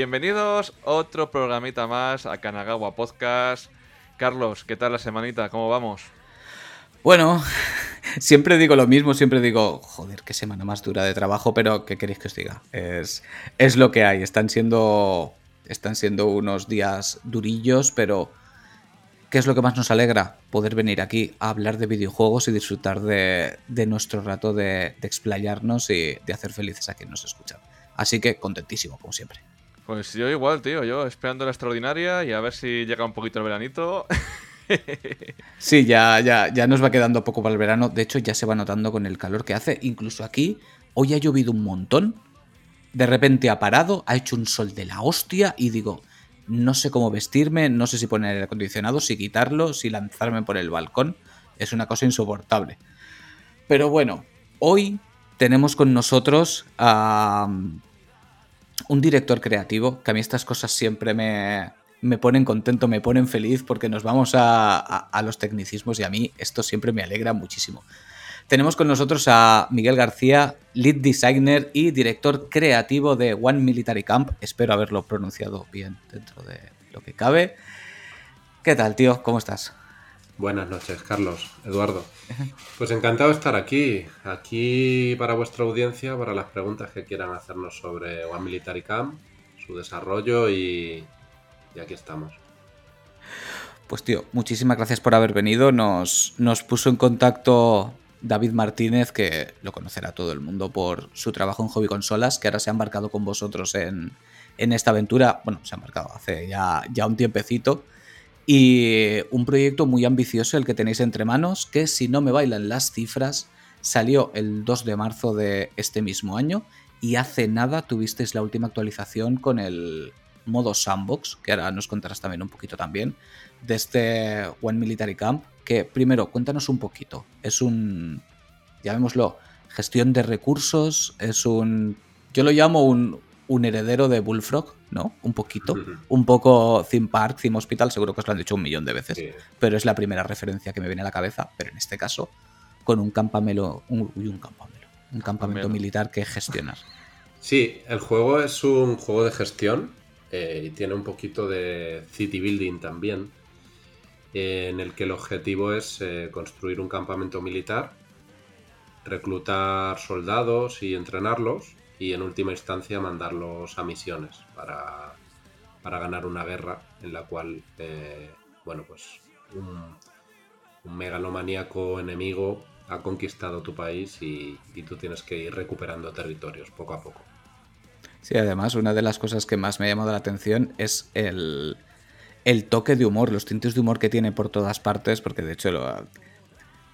bienvenidos otro programita más a Kanagawa Podcast. Carlos, ¿qué tal la semanita? ¿Cómo vamos? Bueno, siempre digo lo mismo, siempre digo, joder, qué semana más dura de trabajo, pero ¿qué queréis que os diga? Es, es lo que hay, están siendo, están siendo unos días durillos, pero ¿qué es lo que más nos alegra? Poder venir aquí a hablar de videojuegos y disfrutar de, nuestro rato de, de explayarnos y de hacer felices a quien nos escucha. Así que contentísimo, como siempre. Pues yo igual, tío, yo esperando la extraordinaria y a ver si llega un poquito el veranito. Sí, ya, ya, ya nos va quedando poco para el verano. De hecho, ya se va notando con el calor que hace. Incluso aquí, hoy ha llovido un montón. De repente ha parado, ha hecho un sol de la hostia y digo, no sé cómo vestirme, no sé si poner el acondicionado, si quitarlo, si lanzarme por el balcón. Es una cosa insoportable. Pero bueno, hoy tenemos con nosotros a un director creativo, que a mí estas cosas siempre me, me ponen contento, me ponen feliz porque nos vamos a, los tecnicismos y a mí esto siempre me alegra muchísimo. Tenemos con nosotros a Miguel García, lead designer y director creativo de One Military Camp. Espero haberlo pronunciado bien dentro de lo que cabe. ¿Qué tal, tío? ¿Cómo estás? Buenas noches, Carlos, Eduardo. Pues encantado de estar aquí, aquí para vuestra audiencia, para las preguntas que quieran hacernos sobre One Military Camp, su desarrollo y, y aquí estamos. Pues tío, muchísimas gracias por haber venido. Nos, nos puso en contacto David Martínez, que lo conocerá todo el mundo por su trabajo en Hobby Consolas, que ahora se ha embarcado con vosotros en, esta aventura. Bueno, se ha embarcado hace ya, ya un tiempecito. Y un proyecto muy ambicioso el que tenéis entre manos, que si no me bailan las cifras, salió el 2 de marzo de este mismo año y hace nada tuvisteis la última actualización con el, modo sandbox, que ahora nos contarás también un poquito también, de este One Military Camp, que primero, cuéntanos un poquito. Es un, llamémoslo, gestión de recursos, es un, yo lo llamo un, un heredero de Bullfrog, ¿no? Un poquito. Un poco Theme Park, Theme Hospital, seguro que os lo han dicho un millón de veces. Pero es la primera referencia que me viene a la cabeza. Pero en este caso, con un campamelo. Un, un campamelo. Un campamento militar que gestionar. Sí, el juego es un juego de gestión eh, y tiene un poquito de city building también, en el que el objetivo es eh, construir un campamento militar, reclutar soldados y entrenarlos y en última instancia mandarlos a misiones para, ganar una guerra en la cual, eh, bueno, pues un, un, megalomaníaco enemigo ha conquistado tu país y tú tienes que ir recuperando territorios poco a poco. Sí, además, una de las cosas que más me ha llamado la atención es el, toque de humor, los tintes de humor que tiene por todas partes, porque de hecho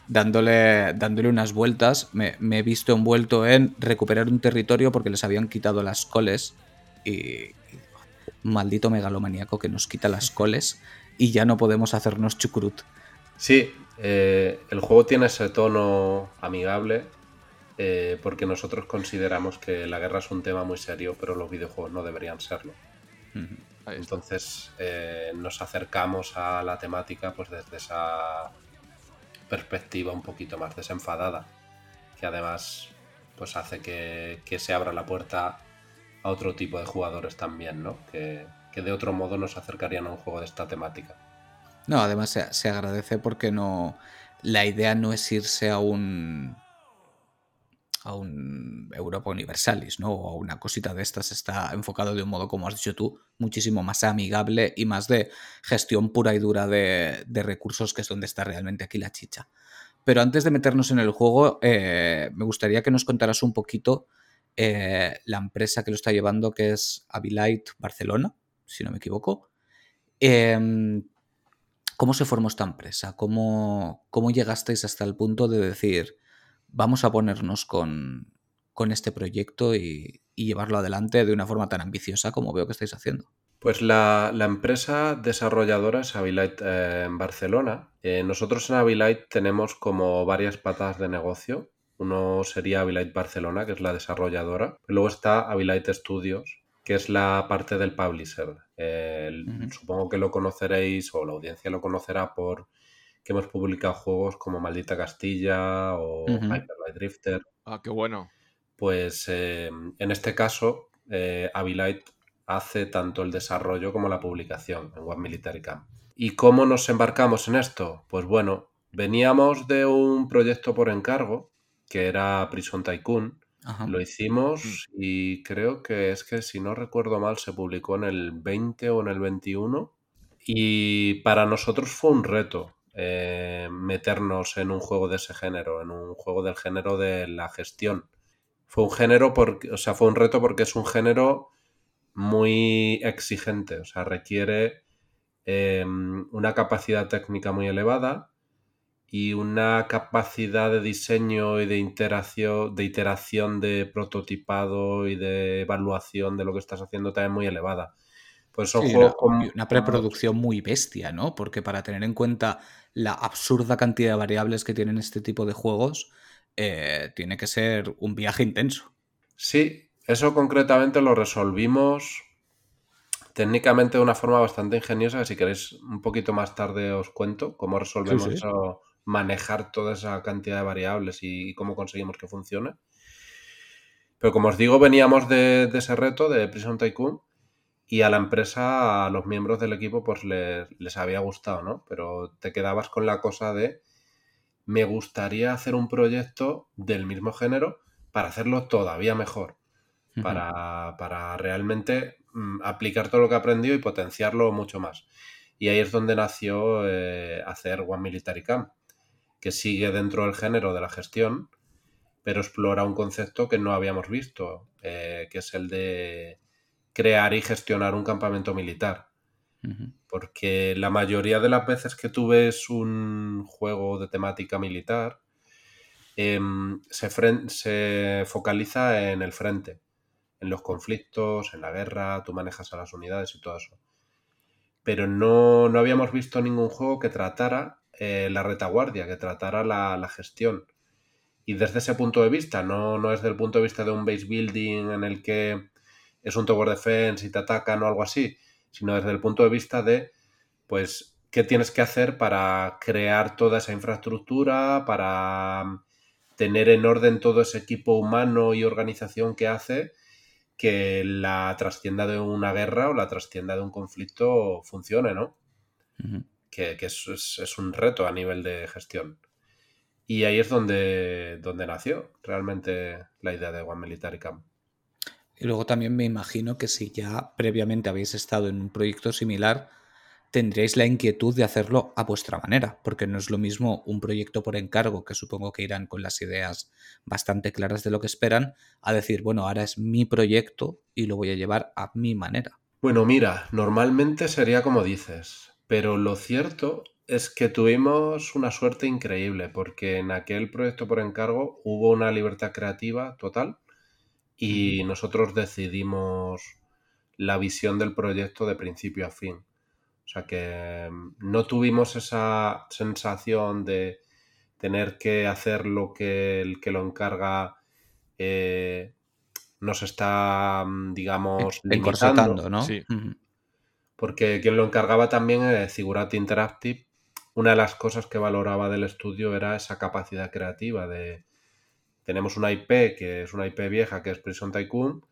dándole, dándole unas vueltas me, he visto envuelto en recuperar un territorio porque les habían quitado las coles y, maldito megalomaníaco que nos quita las coles y ya no podemos hacernos chucrut. Sí, eh, el juego tiene ese tono amigable eh, porque nosotros consideramos que la guerra es un tema muy serio, pero los videojuegos no deberían serlo. Entonces eh, nos acercamos a la temática pues desde esa perspectiva un poquito más desenfadada, que además pues hace que, se abra la puerta a otro tipo de jugadores también, ¿no? Que, de otro modo nos acercarían a un juego de esta temática. No, además se, se agradece porque no. La idea no es irse a un a un Europa Universalis, ¿no? O a una cosita de estas está enfocado de un modo, como has dicho tú, muchísimo más amigable y más de gestión pura y dura de, recursos, que es donde está realmente aquí la chicha. Pero antes de meternos en el juego, eh, me gustaría que nos contaras un poquito eh, la empresa que lo está llevando, que es Abilite Barcelona, si no me equivoco. Em, ¿Cómo se formó esta empresa? ¿Cómo, ¿Cómo llegasteis hasta el punto de decir, vamos a ponernos con, este proyecto y, llevarlo adelante de una forma tan ambiciosa como veo que estáis haciendo? Pues la, empresa desarrolladora es Abilite eh, en Barcelona. Eh, nosotros en Abilite tenemos como varias patas de negocio. Uno sería Abilite Barcelona, que es la desarrolladora. luego está Abilite Studios, que es la parte del publisher. Supongo que lo conoceréis o la audiencia lo conocerá por que hemos publicado juegos como Maldita Castilla o Hyper Light Drifter. Ah, qué bueno. Pues eh, en este caso, eh, Abilite hace tanto el desarrollo como la publicación en One Military Camp. ¿Y cómo nos embarcamos en esto? Pues bueno, veníamos de un proyecto por encargo, que era Prison Tycoon. Lo hicimos mm. y creo que es que, si no recuerdo mal, se publicó en el 20 o en el 21. Y para nosotros fue un reto eh, meternos en un juego de ese género, en un juego del género de la gestión. Fue un género, porque, o sea, fue un reto porque es un género muy exigente, o sea, requiere em, una capacidad técnica muy elevada y una capacidad de diseño y de de iteración de prototipado y de evaluación de lo que estás haciendo también muy elevada. Pues son juegos una, una preproducción muy bestia, ¿no? Porque para tener en cuenta la absurda cantidad de variables que tienen este tipo de juegos, eh, tiene que ser un viaje intenso. Sí, eso concretamente lo resolvimos técnicamente de una forma bastante ingeniosa. Si queréis un poquito más tarde os cuento cómo resolvemos eso, manejar toda esa cantidad de variables y, cómo conseguimos que funcione. Pero como os digo, veníamos de, ese reto de Prison Tycoon y a la empresa, a los miembros del equipo, pues les, les había gustado, ¿no? Pero te quedabas con la cosa de me gustaría hacer un proyecto del mismo género para hacerlo todavía mejor para, realmente mm, aplicar todo lo que he aprendido y potenciarlo mucho más. Y ahí es donde nació eh, hacer One Military Camp, que sigue dentro del género de la gestión, pero explora un concepto que no habíamos visto, eh, que es el de crear y gestionar un campamento militar. Porque la mayoría de las veces que tú ves un juego de temática militar, em, se, se, focaliza en el frente en los conflictos, en la guerra, tú manejas a las unidades y todo eso. Pero no, habíamos visto ningún juego que tratara eh, la retaguardia, que tratara la, gestión. Y desde ese punto de vista, no, no es del punto de vista de un base building en el que es un tower defense y te atacan o algo así, sino desde el punto de vista de, pues, qué tienes que hacer para crear toda esa infraestructura, para tener en orden todo ese equipo humano y organización que hace que la trastienda de una guerra o la trastienda de un conflicto funcione, ¿no? Que, es, un reto a nivel de gestión. Y ahí es donde, donde nació realmente la idea de One Military Camp. Y luego también me imagino que si ya previamente habéis estado en un proyecto similar, tendréis la inquietud de hacerlo a vuestra manera, porque no es lo mismo un proyecto por encargo, que supongo que irán con las ideas bastante claras de lo que esperan, a decir, bueno, ahora es mi proyecto y lo voy a llevar a mi manera. Bueno, mira, normalmente sería como dices, pero lo cierto es que tuvimos una suerte increíble, porque en aquel proyecto por encargo hubo una libertad creativa total y nosotros decidimos la visión del proyecto de principio a fin. O sea que mm, no tuvimos esa sensación de tener que hacer lo que el que lo encarga eh, nos está, mm, digamos, limitando. ¿no? Sí. Porque quien lo encargaba también, es Figurati Interactive, una de las cosas que valoraba del estudio era esa capacidad creativa de tenemos una IP que es una IP vieja que es Prison Tycoon,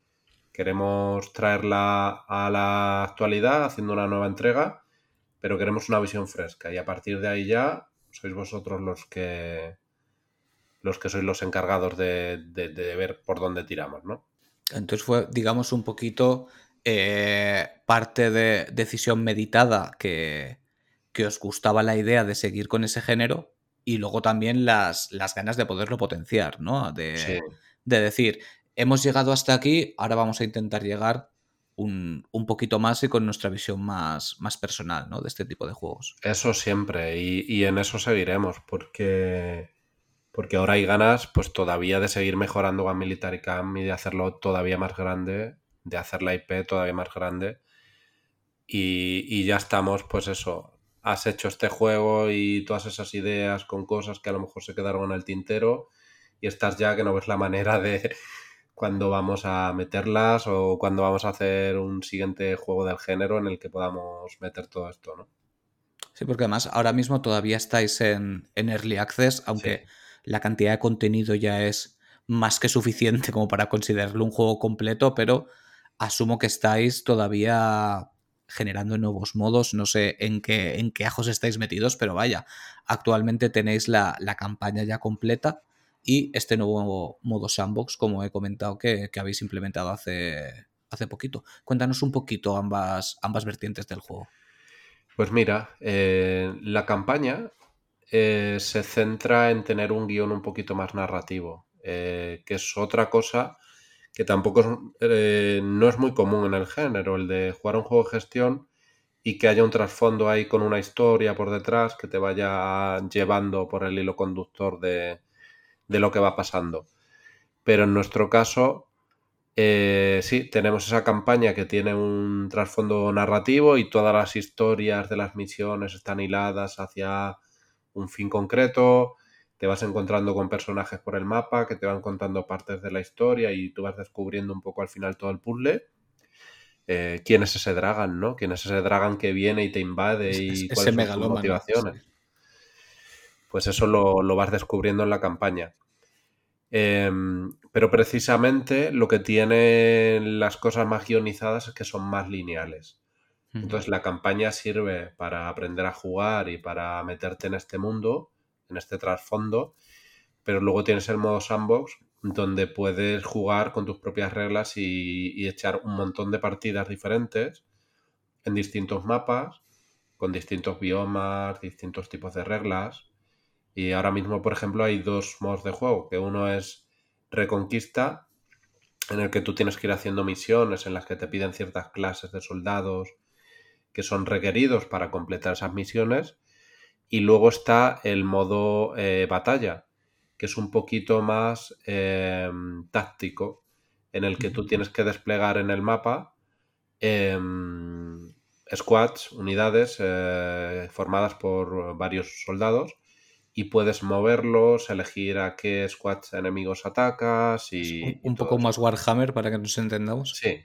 queremos traerla a la actualidad haciendo una nueva entrega pero queremos una visión fresca y a partir de ahí ya sois vosotros los que los que sois los encargados de, ver por dónde tiramos, ¿no? Entonces fue, digamos, un poquito eh, parte de decisión meditada que, que, os gustaba la idea de seguir con ese género y luego también las, las ganas de poderlo potenciar, ¿no? De, de decir, hemos llegado hasta aquí, ahora vamos a intentar llegar un, poquito más y con nuestra visión más, más personal ¿no? de este tipo de juegos. Eso siempre, y, en eso seguiremos, porque, porque ahora hay ganas pues todavía de seguir mejorando a Military Camp y de hacerlo todavía más grande, de hacer la IP todavía más grande. Y, y ya estamos, pues eso, has hecho este juego y todas esas ideas con cosas que a lo mejor se quedaron en el tintero y estás ya que no ves la manera de, cuando vamos a meterlas o cuando vamos a hacer un siguiente juego del género en el que podamos meter todo esto, ¿no? Sí, porque además ahora mismo todavía estáis en, Early Access, aunque la cantidad de contenido ya es más que suficiente como para considerarlo un juego completo, pero asumo que estáis todavía generando nuevos modos, no sé en qué, en qué ajos estáis metidos, pero vaya, actualmente tenéis la, campaña ya completa y este nuevo modo sandbox, como he comentado, que, habéis implementado hace, hace poquito. Cuéntanos un poquito ambas, ambas vertientes del juego. Pues mira, eh, la campaña eh, se centra en tener un guion un poquito más narrativo, eh, que es otra cosa que tampoco es, eh, no es muy común en el género, el de jugar un juego de gestión y que haya un trasfondo ahí con una historia por detrás que te vaya llevando por el hilo conductor de, lo que va pasando. Pero en nuestro caso, eh, sí, tenemos esa campaña que tiene un trasfondo narrativo y todas las historias de las misiones están hiladas hacia un fin concreto te vas encontrando con personajes por el mapa que te van contando partes de la historia y tú vas descubriendo un poco al final todo el puzzle. Eh, quién es ese Dragon, ¿no? ¿Quién es ese Dragon que viene y te invade y cuáles son sus motivaciones? Pues eso lo, vas descubriendo en la campaña. Em, pero precisamente lo que tienen las cosas más guionizadas es que son más lineales. Entonces la campaña sirve para aprender a jugar y para meterte en este mundo en este trasfondo, pero luego tienes el modo sandbox donde puedes jugar con tus propias reglas y, echar un montón de partidas diferentes en distintos mapas, con distintos biomas, distintos tipos de reglas. Y ahora mismo, por ejemplo, hay dos modos de juego, que uno es Reconquista, en el que tú tienes que ir haciendo misiones en las que te piden ciertas clases de soldados que son requeridos para completar esas misiones y luego está el modo eh, batalla, que es un poquito más em, táctico, en el que tú tienes que desplegar en el mapa em, squads, unidades eh, formadas por varios soldados y puedes moverlos, elegir a qué squads enemigos atacas y... Un, poco más Warhammer para que nos entendamos. Sí,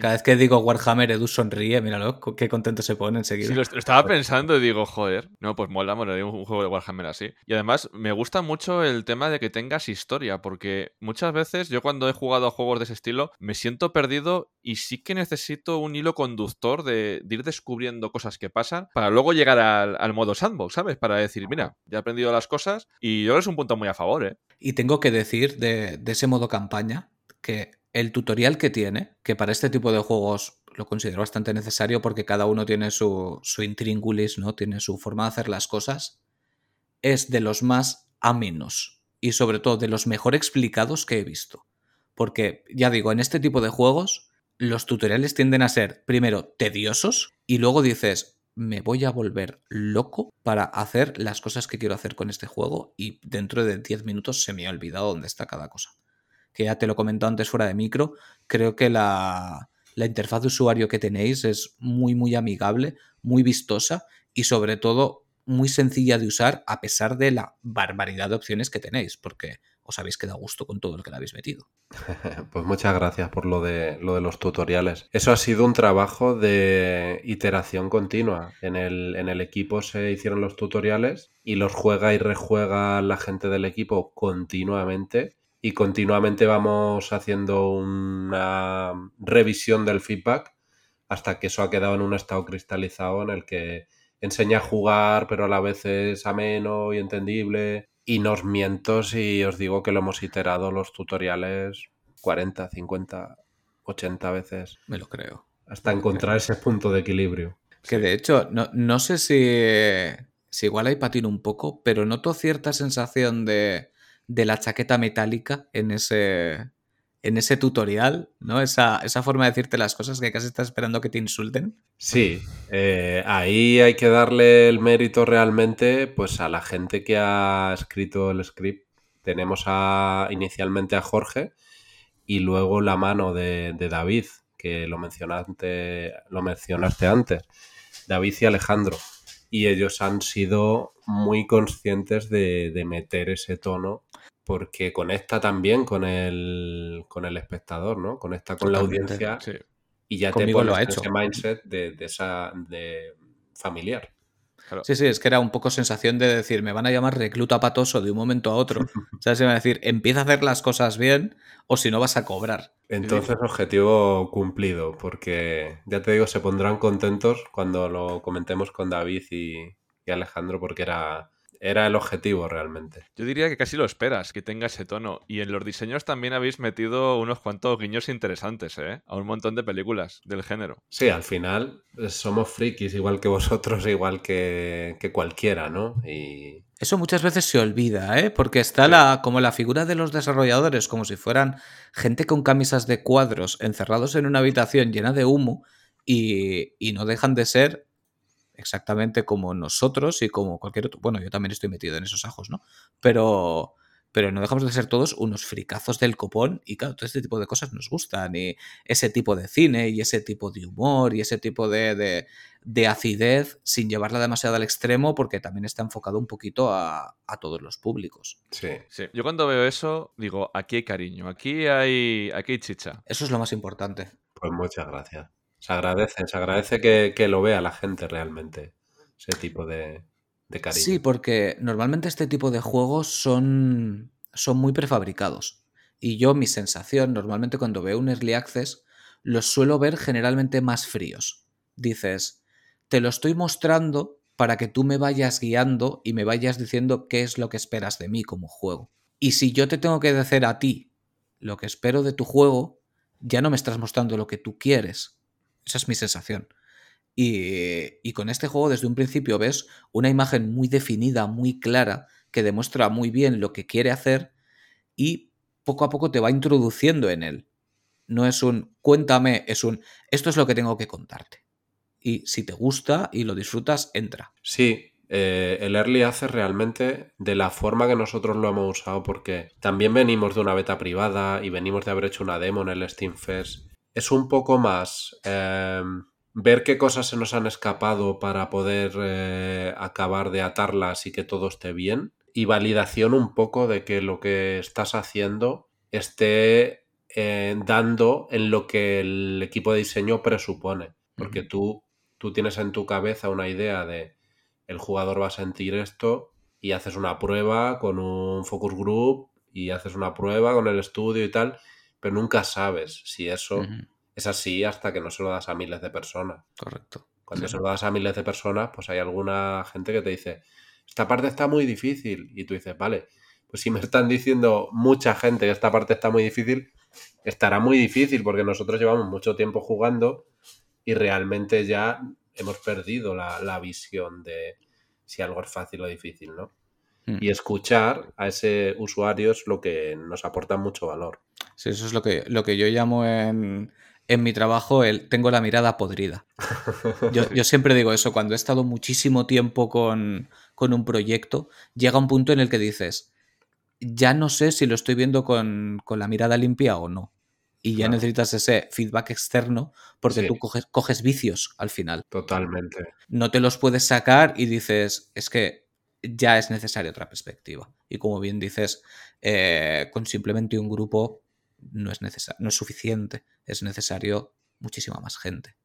cada vez que digo Warhammer, Edu sonríe, míralo, qué contento se pone enseguida. Sí, lo, estaba pensando y digo, joder, no, pues mola, mola un juego de Warhammer así. Y además me gusta mucho el tema de que tengas historia, porque muchas veces yo cuando he jugado a juegos de ese estilo me siento perdido y sí que necesito un hilo conductor de, ir descubriendo cosas que pasan para luego llegar al, modo sandbox, ¿sabes? Para decir, mira, ya he aprendido las cosas y yo es un punto muy a favor, ¿eh? Y tengo que decir de, de ese modo campaña que el tutorial que tiene, que para este tipo de juegos lo considero bastante necesario porque cada uno tiene su, intríngulis, ¿no? Tiene su forma de hacer las cosas, es de los más amenos y sobre todo de los mejor explicados que he visto. Porque, ya digo, en este tipo de juegos los tutoriales tienden a ser, primero, tediosos y luego dices, me voy a volver loco para hacer las cosas que quiero hacer con este juego y dentro de 10 minutos se me ha olvidado dónde está cada cosa que ya te lo comentado antes fuera de micro, creo que la, interfaz de usuario que tenéis es muy, muy amigable, muy vistosa y sobre todo muy sencilla de usar a pesar de la barbaridad de opciones que tenéis, porque os habéis quedado a gusto con todo lo que le habéis metido. Pues muchas gracias por lo de, lo de los tutoriales. Eso ha sido un trabajo de iteración continua. En el, en el equipo se hicieron los tutoriales y los juega y rejuega la gente del equipo continuamente y continuamente vamos haciendo una revisión del feedback hasta que eso ha quedado en un estado cristalizado en el que enseña a jugar, pero a la vez es ameno y entendible. Y no os miento si os digo que lo hemos iterado los tutoriales 40, 50, 80 veces. Me lo creo. Hasta encontrar ese punto de equilibrio. Que de hecho, no, no sé si, si igual hay patino un poco, pero noto cierta sensación de de la chaqueta metálica en ese, en ese tutorial, ¿no? Esa, esa, forma de decirte las cosas que casi estás esperando que te insulten. Sí, eh, ahí hay que darle el mérito realmente pues a la gente que ha escrito el script. Tenemos a, inicialmente a Jorge y luego la mano de, David, que lo mencionaste, lo mencionaste antes, David y Alejandro. Y ellos han sido muy conscientes de, de meter ese tono porque conecta también con el, con el espectador, ¿no? Conecta con la audiencia y ya te pones ese mindset de, esa de familiar. Claro. Sí, sí, es que era un poco sensación de decir, me van a llamar recluta patoso de un momento a otro. ¿Sabes? Me van a decir, empieza a hacer las cosas bien o si no vas a cobrar. Entonces, objetivo cumplido, porque ya te digo, se pondrán contentos cuando lo comentemos con David y, y Alejandro, porque era, era el objetivo realmente. Yo diría que casi lo esperas, que tenga ese tono. Y en los diseños también habéis metido unos cuantos guiños interesantes, ¿eh? A un montón de películas del género. Sí, al final eh, somos frikis, igual que vosotros, igual que, que cualquiera, ¿no? Y Eso muchas veces se olvida, ¿eh? Porque está la, como la figura de los desarrolladores, como si fueran gente con camisas de cuadros encerrados en una habitación llena de humo y, y no dejan de ser exactamente como nosotros y como cualquier otro. Bueno, yo también estoy metido en esos ajos, ¿no? Pero, pero no dejamos de ser todos unos fricazos del copón y claro, todo este tipo de cosas nos gustan y ese tipo de cine y ese tipo de humor y ese tipo de, de, de acidez sin llevarla demasiado al extremo porque también está enfocado un poquito a, a todos los públicos. sí. Sí. Yo cuando veo eso, digo, aquí hay cariño, aquí hay, aquí hay chicha. Eso es lo más importante. Pues muchas gracias. Se agradece, se agradece que, que lo vea la gente realmente, ese tipo de, de cariño. Sí, porque normalmente este tipo de juegos son, son muy prefabricados. Y yo, mi sensación, normalmente cuando veo un Early Access, los suelo ver generalmente más fríos. Dices, te lo estoy mostrando para que tú me vayas guiando y me vayas diciendo qué es lo que esperas de mí como juego. Y si yo te tengo que decir a ti lo que espero de tu juego, ya no me estás mostrando lo que tú quieres. Esa es mi sensación. Y, y, con este juego desde un principio ves una imagen muy definida, muy clara, que demuestra muy bien lo que quiere hacer y poco a poco te va introduciendo en él. No es un cuéntame, es un esto es lo que tengo que contarte. Y si te gusta y lo disfrutas, entra. Sí, eh, el early hace realmente de la forma que nosotros lo hemos usado, porque también venimos de una beta privada y venimos de haber hecho una demo en el Steam Fest. Es un poco más eh, ver qué cosas se nos han escapado para poder eh, acabar de atarlas y que todo esté bien. Y validación un poco de que lo que estás haciendo esté eh, dando en lo que el equipo de diseño presupone. Porque uh -huh. tú, tú tienes en tu cabeza una idea de el jugador va a sentir esto y haces una prueba con un focus group y haces una prueba con el estudio y tal, pero nunca sabes si eso uh -huh. es así hasta que no se lo das a miles de personas. Correcto. Cuando sí. se lo das a miles de personas, pues hay alguna gente que te dice, esta parte está muy difícil. Y tú dices, vale, pues si me están diciendo mucha gente que esta parte está muy difícil, estará muy difícil porque nosotros llevamos mucho tiempo jugando y realmente ya hemos perdido la, la visión de si algo es fácil o difícil, ¿no? Mm. Y escuchar a ese usuario es lo que nos aporta mucho valor. Sí, eso es lo que, lo que yo llamo en, en mi trabajo el tengo la mirada podrida. Yo, yo, siempre digo eso, cuando he estado muchísimo tiempo con, con, un proyecto, llega un punto en el que dices, ya no sé si lo estoy viendo con, con la mirada limpia o no. Y ya claro. necesitas ese feedback externo porque sí. tú coges, coges vicios al final. Totalmente. No te los puedes sacar y dices, es que ya es necesaria otra perspectiva. Y como bien dices, eh, con simplemente un grupo no es, no es suficiente, es necesario muchísima más gente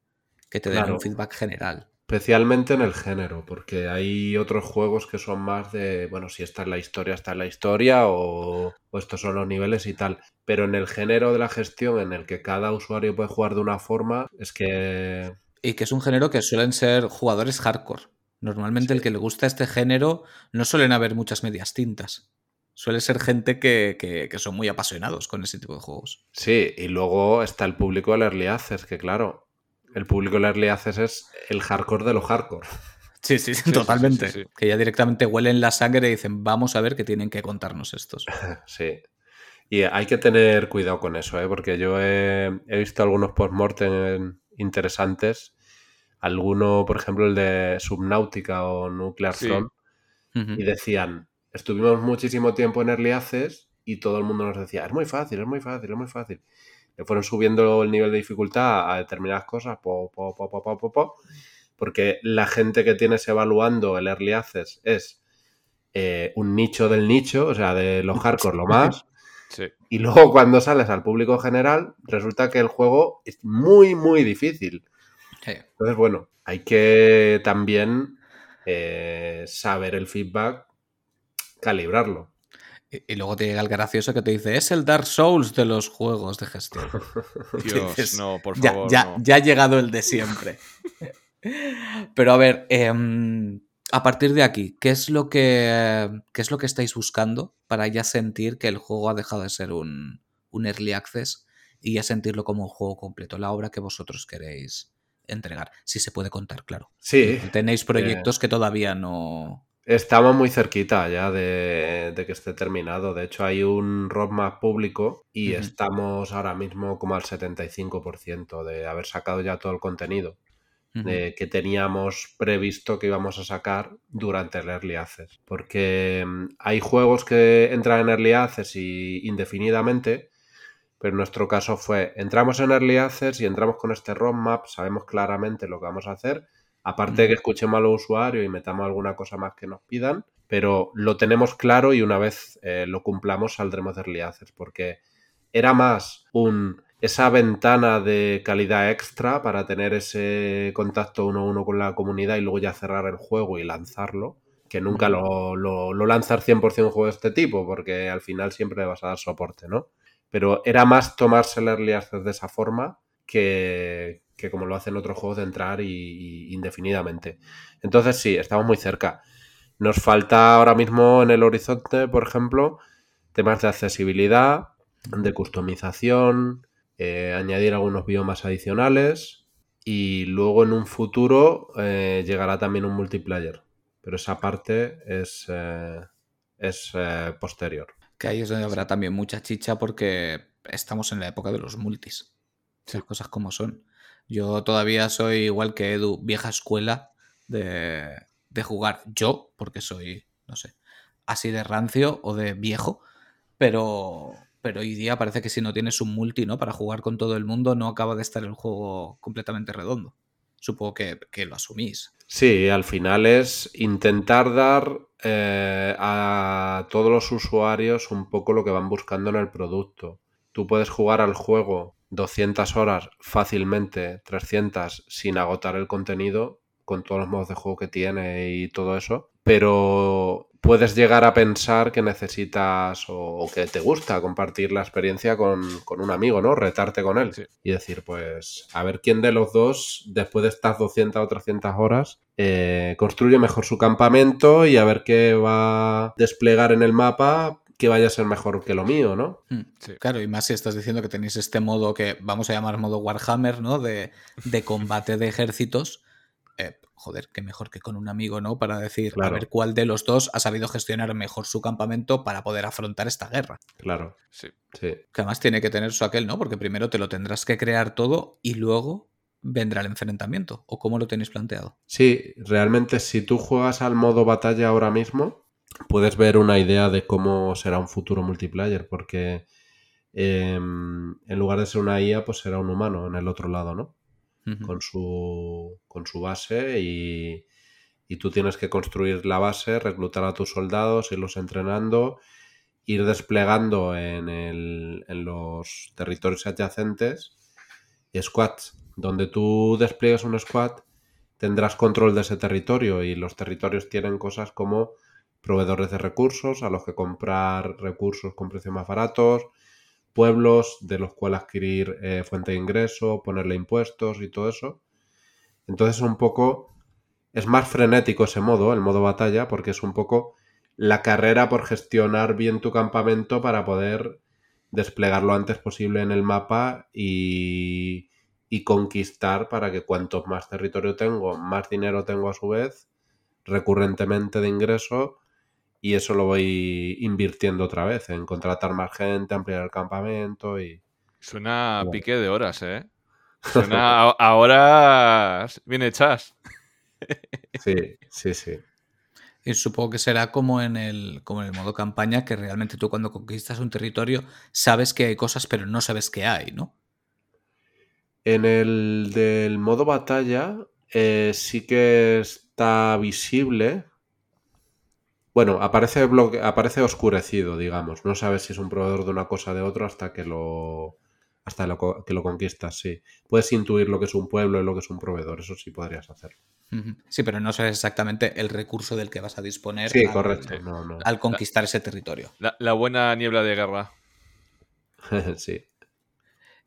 que te den claro. un feedback general. Especialmente en el género, porque hay otros juegos que son más de, bueno, si está en la historia, está en la historia, o, o, estos son los niveles y tal. Pero en el género de la gestión, en el que cada usuario puede jugar de una forma, es que... Y que es un género que suelen ser jugadores hardcore. Normalmente sí. el que le gusta este género no suelen haber muchas medias tintas. Suele ser gente que, que, que, son muy apasionados con ese tipo de juegos. Sí, y luego está el público del Early Access, que claro, el público del Early Access es el hardcore de lo hardcore. Sí, sí, sí totalmente. Sí, que ya directamente huelen la sangre y dicen, vamos a ver qué tienen que contarnos estos. sí. Y hay que tener cuidado con eso, ¿eh? porque yo he, he visto algunos post-mortem interesantes alguno, por ejemplo, el de Subnautica o Nuclear sí. Y decían, estuvimos muchísimo tiempo en Early Access y todo el mundo nos decía, es muy fácil, es muy fácil, es muy fácil. Le fueron subiendo el nivel de dificultad a determinadas cosas, porque la gente que tienes evaluando el Early Access es eh, un nicho del nicho, o sea, de los hardcore lo más. Y luego cuando sales al público general, resulta que el juego es muy, muy difícil. Sí. Entonces, bueno, hay que también eh, saber el feedback, calibrarlo. Y, luego te llega el gracioso que te dice, es el Dark Souls de los juegos de gestión. Dios, no, por ya, favor. ya, no. ya ha llegado el de siempre. Pero a ver, em, a partir de aquí, ¿qué es, lo que, ¿qué es lo que estáis buscando para ya sentir que el juego ha dejado de ser un, un early access y ya sentirlo como un juego completo, la obra que vosotros queréis entregar? Si se puede contar, claro. Sí, Tenéis proyectos que todavía no... Estamos muy cerquita ya de, de que esté terminado. De hecho, hay un roadmap público y estamos ahora mismo como al 75% de haber sacado ya todo el contenido Ujú. eh, que teníamos previsto que íbamos a sacar durante el Early Access. Porque mm, hay juegos que entran en Early Access y indefinidamente, pero en nuestro caso fue, entramos en Early Access y entramos con este roadmap, sabemos claramente lo que vamos a hacer, aparte de que escuchemos a los usuarios y metamos alguna cosa más que nos pidan, pero lo tenemos claro y una vez eh, lo cumplamos saldremos de Early Access, porque era más un esa ventana de calidad extra para tener ese contacto uno a uno con la comunidad y luego ya cerrar el juego y lanzarlo, que nunca lo, lo, lo lanzar 100% un juego de este tipo, porque al final siempre le vas a dar soporte, ¿no? Pero era más tomarse el Early Access de esa forma que, que como lo hacen otros juegos de entrar y, indefinidamente. Entonces sí, estamos muy cerca. Nos falta ahora mismo en el horizonte, por ejemplo, temas de accesibilidad, de customización, eh, añadir algunos biomas adicionales y luego en un futuro eh, llegará también un multiplayer. Pero esa parte es, eh, es posterior. Que ahí es donde habrá también mucha chicha porque estamos en la época de los multis. Las cosas como son. Yo todavía soy igual que Edu, vieja escuela de, de jugar. Yo, porque soy, no sé, así de rancio o de viejo, pero, pero hoy día parece que si no tienes un multi, ¿no? Para jugar con todo el mundo, no acaba de estar el juego completamente redondo. Supongo que, que lo asumís. Sí, al final es intentar dar eh, a todos los usuarios un poco lo que van buscando en el producto. Tú puedes jugar al juego 200 horas fácilmente, 300, sin agotar el contenido, con todos los modos de juego que tiene y todo eso, pero puedes llegar a pensar que necesitas o, o que te gusta compartir la experiencia con, con, un amigo, ¿no? Retarte con él Sí. y decir, pues, a ver quién de los dos, después de estas 200 o 300 horas, eh, construye mejor su campamento y a ver qué va a desplegar en el mapa que vaya a ser mejor que lo mío, ¿no? Mm, Sí. Claro, y más si estás diciendo que tenéis este modo que vamos a llamar modo Warhammer, ¿no? De, de combate de ejércitos. Eh, joder, qué mejor que con un amigo, ¿no? Para decir, Claro. a ver cuál de los dos ha sabido gestionar mejor su campamento para poder afrontar esta guerra. Claro, Sí. sí. Que además tiene que tener su aquel, ¿no? Porque primero te lo tendrás que crear todo y luego vendrá el enfrentamiento. ¿O cómo lo tenéis planteado? Sí, realmente si tú juegas al modo batalla ahora mismo, puedes ver una idea de cómo será un futuro multiplayer, porque eh, en lugar de ser una IA, pues será un humano en el otro lado, ¿no? Con su, con su base y, y tú tienes que construir la base, reclutar a tus soldados, irlos entrenando, ir desplegando en, el- en los territorios adyacentes squads. Donde tú despliegues un squad, tendrás control de ese territorio y los territorios tienen cosas como proveedores de recursos a los que comprar recursos con precios más baratos, pueblos de los cuales adquirir eh, fuente de ingreso, ponerle impuestos y todo eso. Entonces un poco es más frenético ese modo, el modo batalla, porque es un poco la carrera por gestionar bien tu campamento para poder desplegar lo antes posible en el mapa y, y conquistar para que cuanto más territorio tengo, más dinero tengo a su vez, recurrentemente de ingreso, y eso lo voy invirtiendo otra vez en contratar más gente, ampliar el campamento y... Suena a Bueno. pique de horas, ¿eh? Suena a, a horas bien hechas. Sí, sí, sí. Y supongo que será como en el, como en el modo campaña, que realmente tú cuando conquistas un territorio sabes que hay cosas, pero no sabes que hay, ¿no? En el del modo batalla eh, sí que está visible. Bueno, aparece, bloque- aparece oscurecido, digamos. No sabes si es un proveedor de una cosa o de otra hasta que lo, hasta que lo conquistas, sí. Puedes intuir lo que es un pueblo y lo que es un proveedor, eso sí podrías hacerlo. Sí, pero no sabes exactamente el recurso del que vas a disponer sí, al, correcto. al conquistar ese territorio. La, buena niebla de guerra. sí.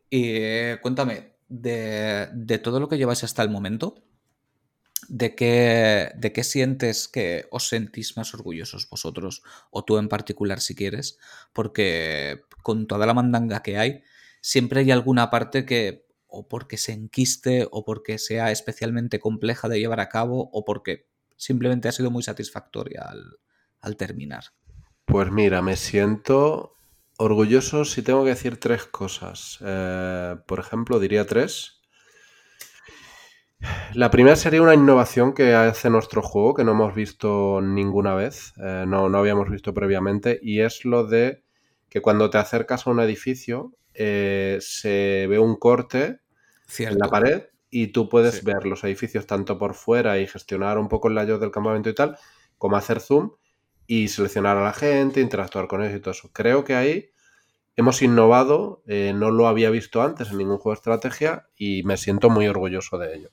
Y eh, cuéntame, de, de, todo lo que lleváis hasta el momento, ¿de qué, ¿de qué sientes que os sentís más orgullosos vosotros, o tú en particular si quieres? Porque con toda la mandanga que hay, siempre hay alguna parte que o porque se enquiste o porque sea especialmente compleja de llevar a cabo o porque simplemente ha sido muy satisfactoria al, terminar. Pues mira, me siento orgulloso si tengo que decir tres cosas. Eh, por ejemplo, diría tres. La primera sería una innovación que hace nuestro juego que no hemos visto ninguna vez, eh, no, no, habíamos visto previamente, y es lo de que cuando te acercas a un edificio eh, se ve un corte en la pared y tú puedes ver los edificios tanto por fuera y gestionar un poco el layout del campamento y tal, como hacer zoom y seleccionar a la gente, interactuar con ellos y todo eso. Creo que ahí hemos innovado, eh, no lo había visto antes en ningún juego de estrategia y me siento muy orgulloso de ello.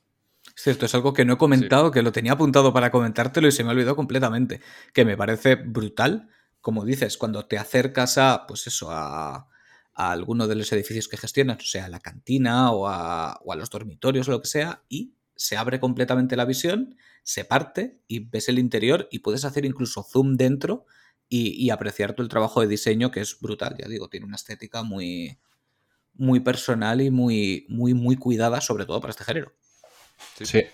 Es cierto, es algo que no he comentado, que lo tenía apuntado para comentártelo y se me ha olvidado completamente, que me parece brutal, como dices, cuando te acercas a, pues eso, a, a alguno de los edificios que gestionas, o sea, a la cantina o a, los dormitorios o lo que sea, y se abre completamente la visión, se parte y ves el interior y puedes hacer incluso zoom dentro y, apreciar todo el trabajo de diseño que es brutal, ya digo, tiene una estética muy, muy personal y muy, muy, muy cuidada, sobre todo para este género. Sí.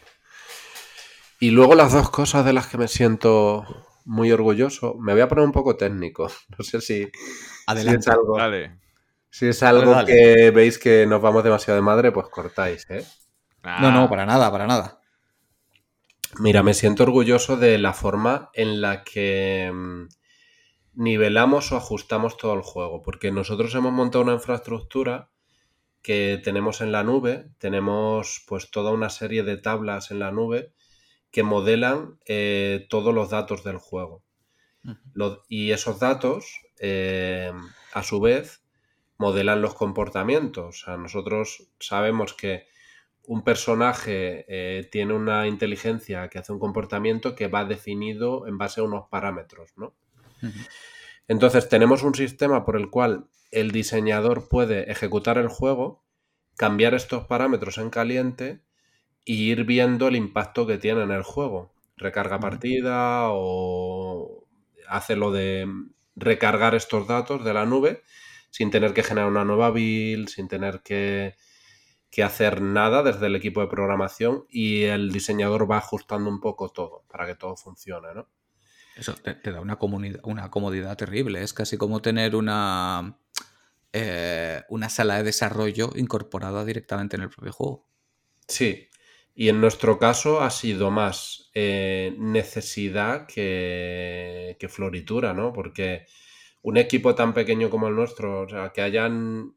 Y luego las dos cosas de las que me siento muy orgulloso, me voy a poner un poco técnico, no sé si, Adelante. algo... Si es algo que veis que nos vamos demasiado de madre, pues cortáis, ¿eh? No, no, para nada, para nada. Mira, me siento orgulloso de la forma en la que mm, nivelamos o ajustamos todo el juego, porque nosotros hemos montado una infraestructura que tenemos en la nube, tenemos pues toda una serie de tablas en la nube que modelan eh, todos los datos del juego. y esos datos, eh, a su vez, modelan los comportamientos. O sea, nosotros sabemos que un personaje eh, tiene una inteligencia que hace un comportamiento que va definido en base a unos parámetros, ¿no? Entonces tenemos un sistema por el cual el diseñador puede ejecutar el juego, cambiar estos parámetros en caliente e ir viendo el impacto que tiene en el juego. Recarga partida o hace lo de recargar estos datos de la nube sin tener que generar una nueva build, sin tener que, hacer nada desde el equipo de programación y el diseñador va ajustando un poco todo para que todo funcione, ¿no? Eso te, da una, una comodidad terrible. Es casi como tener una, eh, una sala de desarrollo incorporada directamente en el propio juego. Sí, y en nuestro caso ha sido más eh, necesidad que, que, floritura, ¿no? Porque un equipo tan pequeño como el nuestro, o sea, que hayan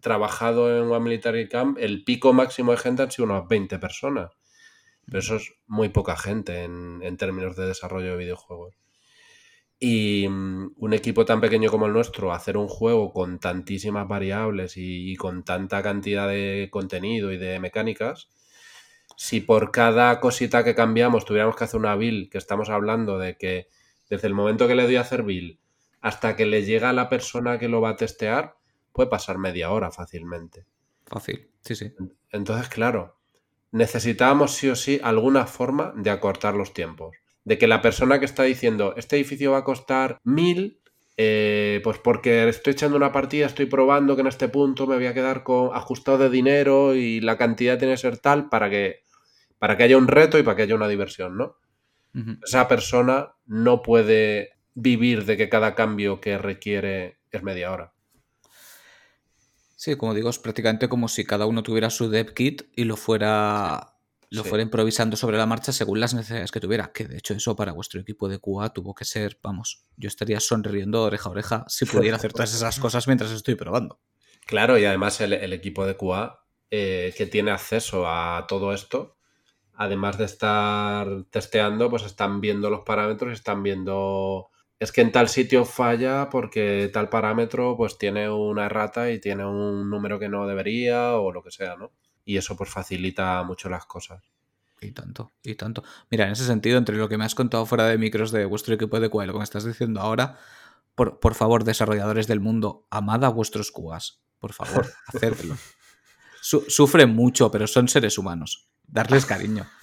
trabajado en One Military Camp, el pico máximo de gente han sido unas 20 personas. Pero eso es muy poca gente en, términos de desarrollo de videojuegos. Y mm, un equipo tan pequeño como el nuestro, hacer un juego con tantísimas variables y, con tanta cantidad de contenido y de mecánicas, si por cada cosita que cambiamos tuviéramos que hacer una build, que estamos hablando de que desde el momento que le doy a hacer build hasta que le llega a la persona que lo va a testear, puede pasar media hora fácilmente. Fácil, sí, sí. Entonces, claro, necesitábamos sí o sí alguna forma de acortar los tiempos. De que la persona que está diciendo, este edificio va a costar mil, eh, pues porque estoy echando una partida, estoy probando que en este punto me voy a quedar con ajustado de dinero y la cantidad tiene que ser tal para que, para que haya un reto y para que haya una diversión, ¿no? Esa persona no puede vivir de que cada cambio que requiere es media hora. Sí, como digo, es prácticamente como si cada uno tuviera su dev kit y lo fuera, lo fuera improvisando sobre la marcha según las necesidades que tuviera. Que de hecho eso para vuestro equipo de QA tuvo que ser, vamos, yo estaría sonriendo oreja a oreja si pudiera hacer todas esas cosas mientras estoy probando. Claro, y además el, equipo de QA eh, que tiene acceso a todo esto, además de estar testeando, pues están viendo los parámetros, están viendo es que en tal sitio falla porque tal parámetro pues tiene una errata y tiene un número que no debería o lo que sea, ¿no? Y eso pues facilita mucho las cosas. Y tanto, y tanto. Mira, en ese sentido, entre lo que me has contado fuera de micros de vuestro equipo de QA y lo que me estás diciendo ahora, por, por favor, desarrolladores del mundo, amad a vuestros QAs. Por favor, hacedlo. sufren mucho, pero son seres humanos. Darles cariño.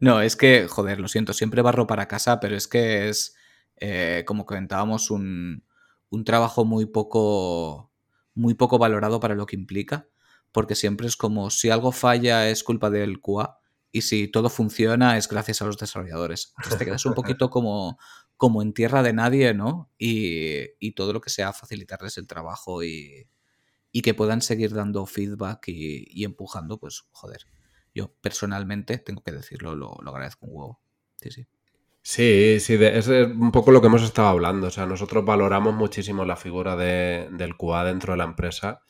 No, es que, joder, lo siento, siempre barro para casa, pero es que es, eh, como comentábamos, un, un trabajo muy poco, muy poco valorado para lo que implica porque siempre es como si algo falla es culpa del QA y si todo funciona es gracias a los desarrolladores. Entonces te quedas un poquito como, como en tierra de nadie, ¿no? Y, todo lo que sea facilitarles el trabajo y, que puedan seguir dando feedback y, empujando, pues joder. Yo personalmente, tengo que decirlo, lo, agradezco un huevo. Sí, sí. Sí, sí, es un poco lo que hemos estado hablando. O sea, nosotros valoramos muchísimo la figura del QA dentro de la empresa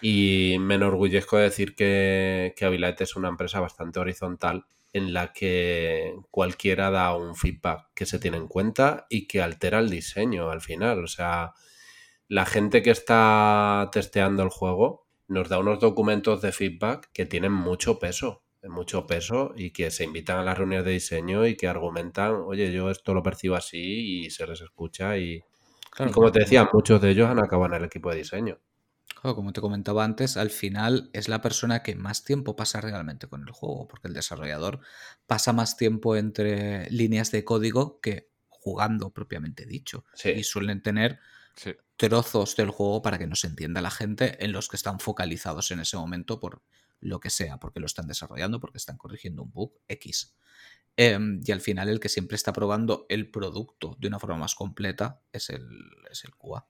y me enorgullezco de decir que, que es una empresa bastante horizontal en la que cualquiera da un feedback que se tiene en cuenta y que altera el diseño al final. O sea, la gente que está testeando el juego nos da unos documentos de feedback que tienen mucho peso, mucho peso y que se invitan a las reuniones de diseño y que argumentan, oye, yo esto lo percibo así y se les escucha y, y como te decía, muchos de ellos han acabado en el equipo de diseño como te comentaba antes, al final es la persona que más tiempo pasa realmente con el juego, porque el desarrollador pasa más tiempo entre líneas de código que jugando propiamente dicho. Y suelen tener trozos del juego para que no se entienda la gente en los que están focalizados en ese momento por lo que sea, porque lo están desarrollando, porque están corrigiendo un bug X. Em, y al final el que siempre está probando el producto de una forma más completa es el, es el QA.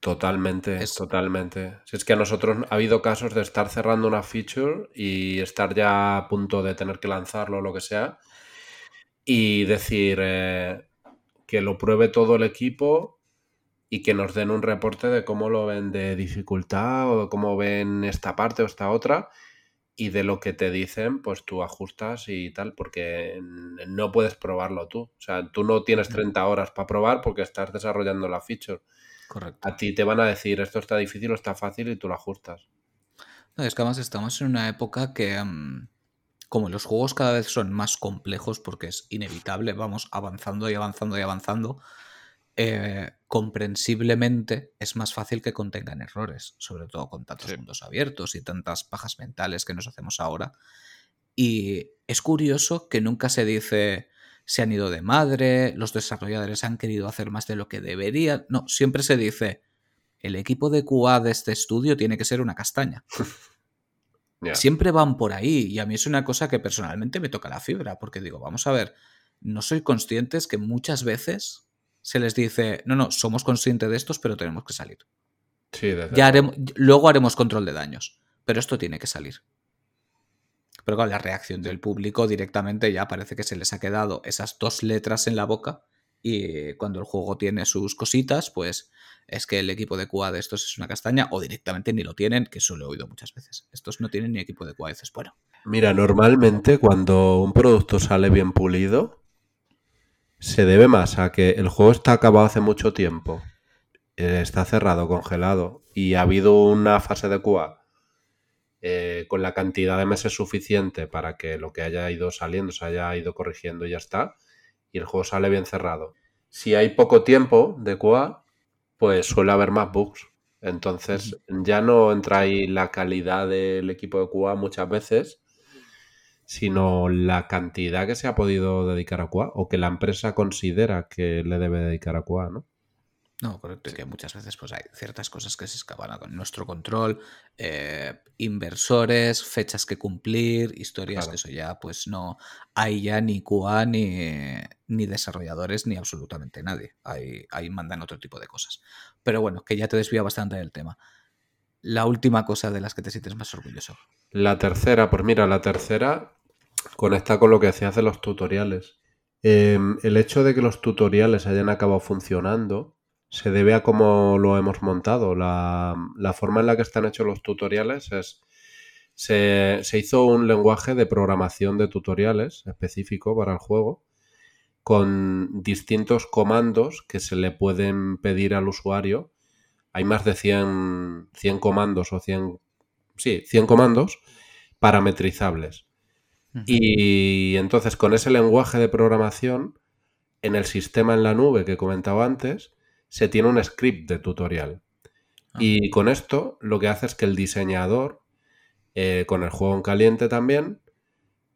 Totalmente, es... totalmente. Si es que a nosotros ha habido casos de estar cerrando una feature y estar ya a punto de tener que lanzarlo o lo que sea y decir eh, que lo pruebe todo el equipo y que nos den un reporte de cómo lo ven de dificultad o de cómo ven esta parte o esta otra y de lo que te dicen, pues tú ajustas y tal, porque no puedes probarlo tú. O sea, tú no tienes 30 horas para probar porque estás desarrollando la feature. Correcto. A ti te van a decir esto está difícil o está fácil y tú lo ajustas. No, es que además estamos en una época que, mm, como los juegos cada vez son más complejos, porque es inevitable, vamos avanzando y avanzando y avanzando, eh, comprensiblemente es más fácil que contengan errores, sobre todo con tantos mundos abiertos y tantas pajas mentales que nos hacemos ahora. Y es curioso que nunca se dice, se han ido de madre, los desarrolladores han querido hacer más de lo que deberían. No, siempre se dice, el equipo de QA de este estudio tiene que ser una castaña. Siempre van por ahí y a mí es una cosa que personalmente me toca la fibra, porque digo, vamos a ver, no soy conscientes que muchas veces se les dice, no, no, somos conscientes de estos, pero tenemos que salir. Sí, ya haremos, luego haremos control de daños, pero esto tiene que salir. Pero con la reacción del público directamente ya parece que se les ha quedado esas dos letras en la boca y cuando el juego tiene sus cositas, pues es que el equipo de QA de estos es una castaña o directamente ni lo tienen, que eso lo he oído muchas veces. Estos no tienen ni equipo de QA, dices, bueno. Mira, normalmente cuando un producto sale bien pulido, se debe más a que el juego está acabado hace mucho tiempo, eh, está cerrado, congelado y ha habido una fase de QA eh, con la cantidad de meses suficiente para que lo que haya ido saliendo se haya ido corrigiendo y ya está, y el juego sale bien cerrado. Si hay poco tiempo de QA, pues suele haber más bugs. Entonces ya no entra ahí la calidad del equipo de QA muchas veces, sino la cantidad que se ha podido dedicar a QA o que la empresa considera que le debe dedicar a QA, ¿no? No, correcto, es que muchas veces pues hay ciertas cosas que se escapan a nuestro control, eh, inversores, fechas que cumplir, historias que eso ya pues no hay ya ni QA ni, ni desarrolladores ni absolutamente nadie. Ahí, ahí mandan otro tipo de cosas. Pero bueno, que ya te desvía bastante del tema. La última cosa de las que te sientes más orgulloso. La tercera, pues mira, la tercera conecta con lo que hacías de los tutoriales. Em, el hecho de que los tutoriales hayan acabado funcionando se debe a cómo lo hemos montado. La, forma en la que están hechos los tutoriales es... Se, hizo un lenguaje de programación de tutoriales específico para el juego con distintos comandos que se le pueden pedir al usuario. Hay más de 100, 100 comandos o 100, sí, 100 comandos parametrizables. Y entonces con ese lenguaje de programación, en el sistema en la nube que he comentado antes, se tiene un script de tutorial. Ah. Y con esto lo que hace es que el diseñador, eh, con el juego en caliente también,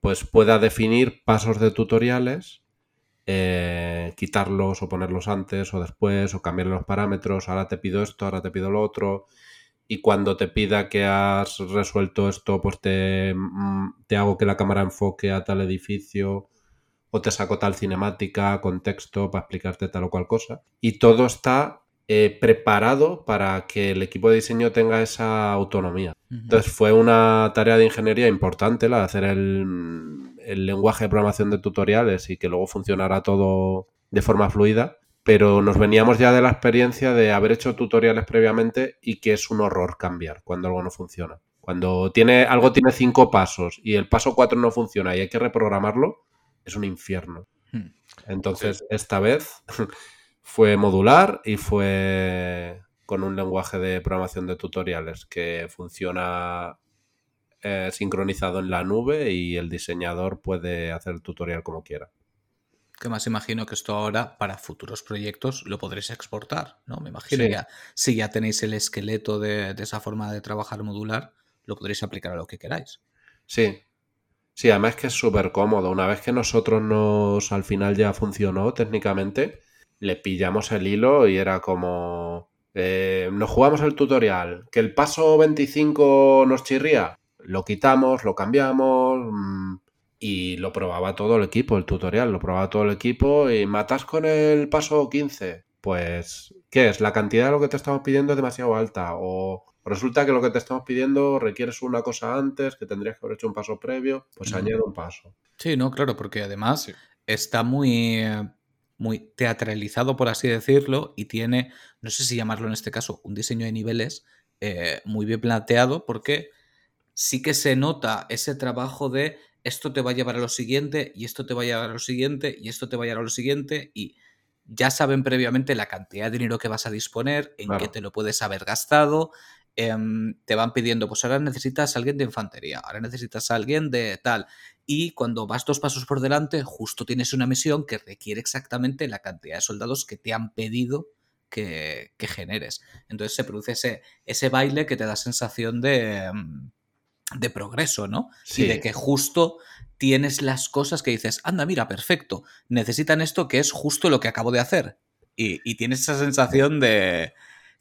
pues pueda definir pasos de tutoriales, eh, quitarlos o ponerlos antes o después, o cambiar los parámetros, ahora te pido esto, ahora te pido lo otro, y cuando te pida que has resuelto esto, pues te, mm, te hago que la cámara enfoque a tal edificio o te saco tal cinemática, contexto para explicarte tal o cual cosa. Y todo está eh, preparado para que el equipo de diseño tenga esa autonomía. Entonces fue una tarea de ingeniería importante la de hacer el, el lenguaje de programación de tutoriales y que luego funcionara todo de forma fluida pero nos veníamos ya de la experiencia de haber hecho tutoriales previamente y que es un horror cambiar cuando algo no funciona. Cuando tiene, algo tiene cinco pasos y el paso cuatro no funciona y hay que reprogramarlo, es un infierno. Hmm. Entonces, esta vez fue modular y fue con un lenguaje de programación de tutoriales que funciona eh, sincronizado en la nube y el diseñador puede hacer el tutorial como quiera que más imagino que esto ahora para futuros proyectos lo podréis exportar, ¿no? Me imagino ya, si ya tenéis el esqueleto de, esa forma de trabajar modular, lo podréis aplicar a lo que queráis. Sí, sí, además que es súper cómodo. Una vez que nosotros nos, al final ya funcionó técnicamente, le pillamos el hilo y era como, eh, nos jugamos el tutorial, que el paso 25 nos chirría, lo quitamos, lo cambiamos, mm, y lo probaba todo el equipo, el tutorial, lo probaba todo el equipo y matas con el paso 15. Pues, ¿qué es? La cantidad de lo que te estamos pidiendo es demasiado alta o resulta que lo que te estamos pidiendo requieres una cosa antes, que tendrías que haber hecho un paso previo, pues añado un paso. Sí, no, claro, porque además está muy, muy teatralizado, por así decirlo, y tiene, no sé si llamarlo en este caso, un diseño de niveles eh, muy bien planteado, porque sí que se nota ese trabajo de esto te va a llevar a lo siguiente y esto te va a llevar a lo siguiente y esto te va a llevar a lo siguiente y ya saben previamente la cantidad de dinero que vas a disponer, en qué te lo puedes haber gastado, em, te van pidiendo, pues ahora necesitas a alguien de infantería, ahora necesitas a alguien de tal. Y cuando vas dos pasos por delante, justo tienes una misión que requiere exactamente la cantidad de soldados que te han pedido que, generes. Entonces se produce ese, ese baile que te da sensación de... Em, de progreso, ¿no? Y de que justo tienes las cosas que dices, anda, mira, perfecto, necesitan esto que es justo lo que acabo de hacer. Y, y tienes esa sensación de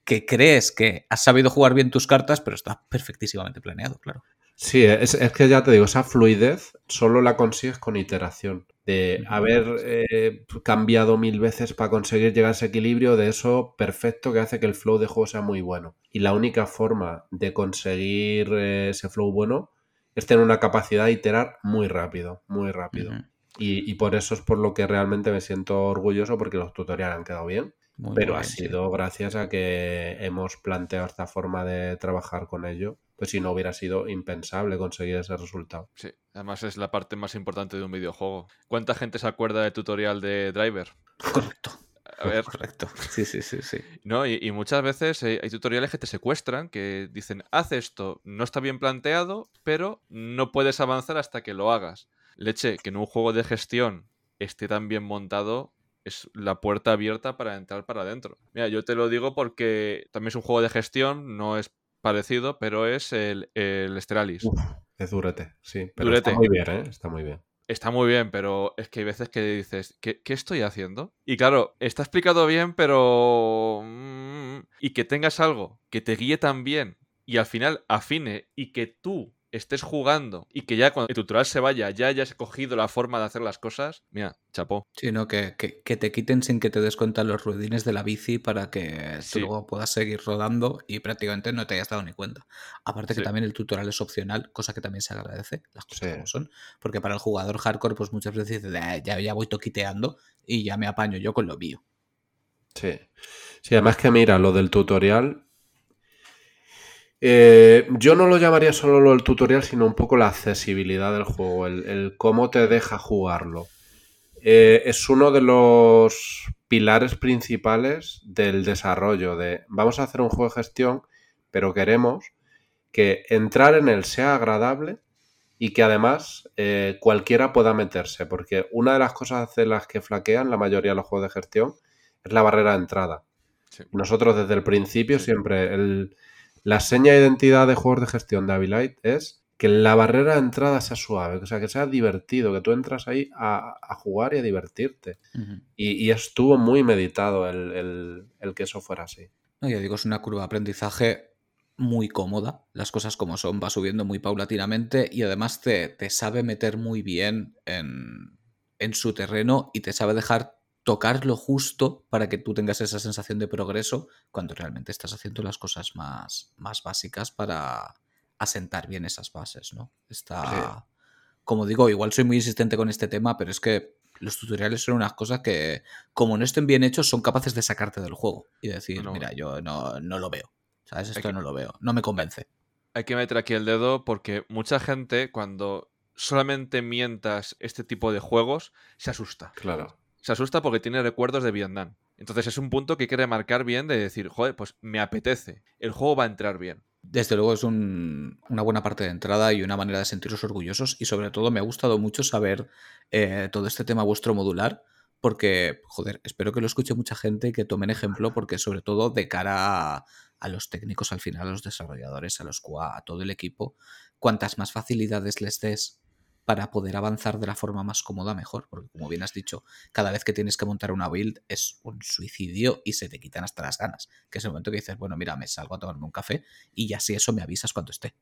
que crees que has sabido jugar bien tus cartas, pero está perfectísimamente planeado, claro. Sí, es, que ya te digo, esa fluidez solo la consigues con iteración. De haber eh, cambiado mil veces para conseguir llegar a ese equilibrio, de eso perfecto que hace que el flow de juego sea muy bueno. Y la única forma de conseguir eh, ese flow bueno es tener una capacidad de iterar muy rápido, muy rápido. y, y, por eso es por lo que realmente me siento orgulloso porque los tutoriales han quedado bien. pero ha sido gracias a que hemos planteado esta forma de trabajar con ello pues si no hubiera sido impensable conseguir ese resultado. Sí, además es la parte más importante de un videojuego. ¿Cuánta gente se acuerda del tutorial de Driver? Correcto. A ver. Correcto. Sí, sí, sí, sí. No, y, muchas veces hay, tutoriales que te secuestran, que dicen, haz esto, no está bien planteado, pero no puedes avanzar hasta que lo hagas. Leche, que en un juego de gestión esté tan bien montado, es la puerta abierta para entrar para adentro. Mira, yo te lo digo porque también es un juego de gestión, no es parecido, pero es el, el es durete, sí. Pero está muy bien, ¿eh? Está muy bien. Está muy bien, pero es que hay veces que dices, ¿qué, qué estoy haciendo? Y claro, está explicado bien, pero... Mm, y que tengas algo que te guíe tan bien y al final afine y que tú estés jugando y que ya cuando el tutorial se vaya ya hayas cogido la forma de hacer las cosas, mira, chapó. Sí, no, que, que, te quiten sin que te des cuenta los ruidines de la bici para que tú luego puedas seguir rodando y prácticamente no te hayas dado ni cuenta. Aparte que también el tutorial es opcional, cosa que también se agradece, las cosas como son, porque para el jugador hardcore pues muchas veces dice, ah, ya, ya voy toquiteando y ya me apaño yo con lo mío. Sí. Sí, además que mira, lo del tutorial eh, yo no lo llamaría solo lo del tutorial, sino un poco la accesibilidad del juego, el, cómo te deja jugarlo. eh, es uno de los pilares principales del desarrollo de vamos a hacer un juego de gestión, pero queremos que entrar en él sea agradable y que además eh, cualquiera pueda meterse, porque una de las cosas de las que flaquean la mayoría de los juegos de gestión es la barrera de entrada. Nosotros desde el principio siempre el, la seña de identidad de juegos de gestión de Abilite es que la barrera de entrada sea suave, o sea, que sea divertido, que tú entras ahí a, jugar y a divertirte. y, estuvo muy meditado el, que eso fuera así. No, yo digo, es una curva de aprendizaje muy cómoda, las cosas como son, va subiendo muy paulatinamente y además te, te sabe meter muy bien en, en su terreno y te sabe dejar tocar lo justo para que tú tengas esa sensación de progreso cuando realmente estás haciendo las cosas más, más básicas para, asentar bien esas bases, ¿no? Está, como digo, igual soy muy insistente con este tema, pero es que los tutoriales son unas cosas que, como no estén bien hechos, son capaces de sacarte del juego y decir, mira, yo no, lo veo, ¿sabes? Esto no lo veo, no me convence. Hay que meter aquí el dedo porque mucha gente cuando solamente mientas este tipo de juegos se asusta. Claro. Se asusta porque tiene recuerdos de Vietnam. Entonces es un punto que hay que remarcar bien de decir, joder, pues me apetece, el juego va a entrar bien. Desde luego es una buena parte de entrada y una manera de sentiros orgullosos y sobre todo me ha gustado mucho saber eh, todo este tema vuestro modular porque, joder, espero que lo escuche mucha gente y que tomen ejemplo porque sobre todo de cara a, a los técnicos al final, a los desarrolladores, a los QA, a todo el equipo, cuantas más facilidades les des para poder avanzar de la forma más cómoda mejor, porque como bien has dicho, cada vez que tienes que montar una build es un suicidio y se te quitan hasta las ganas, que es el momento que dices, bueno, mira, me salgo a tomarme un café y ya si eso me avisas cuando esté.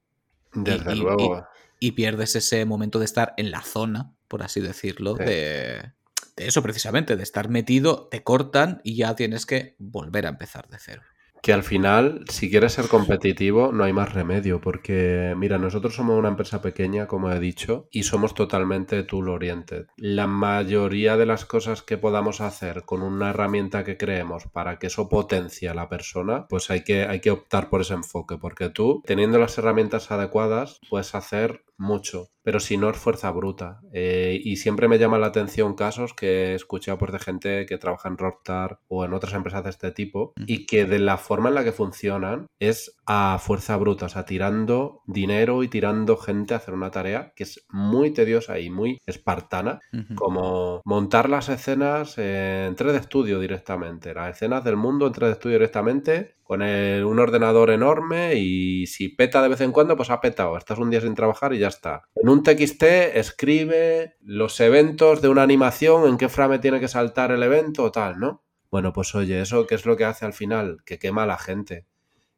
Desde luego. Y, pierdes ese momento de estar en la zona, por así decirlo, de, de eso precisamente, de estar metido, te cortan y ya tienes que volver a empezar de cero que al final, si quieres ser competitivo, no hay más remedio, porque mira, nosotros somos una empresa pequeña, como he dicho, y somos totalmente tool oriented. La mayoría de las cosas que podamos hacer con una herramienta que creemos para que eso potencie a la persona, pues hay que, hay que optar por ese enfoque, porque tú, teniendo las herramientas adecuadas, puedes hacer mucho, pero si no es fuerza bruta. Eh, y siempre me llama la atención casos que he escuchado por de gente que trabaja en Rockstar o en otras empresas de este tipo y que de la forma en la que funcionan es a fuerza bruta, o sea, tirando dinero y tirando gente a hacer una tarea que es muy tediosa y muy espartana, como montar las escenas en 3D Studio directamente, las escenas del mundo en 3D Studio directamente con un ordenador enorme y si peta de vez en cuando, pues ha petado. Estás un día sin trabajar y ya está. En un TXT escribe los eventos de una animación, en qué frame tiene que saltar el evento o tal, ¿no? Bueno, pues oye, ¿eso qué es lo que hace al final? Que quema a la gente.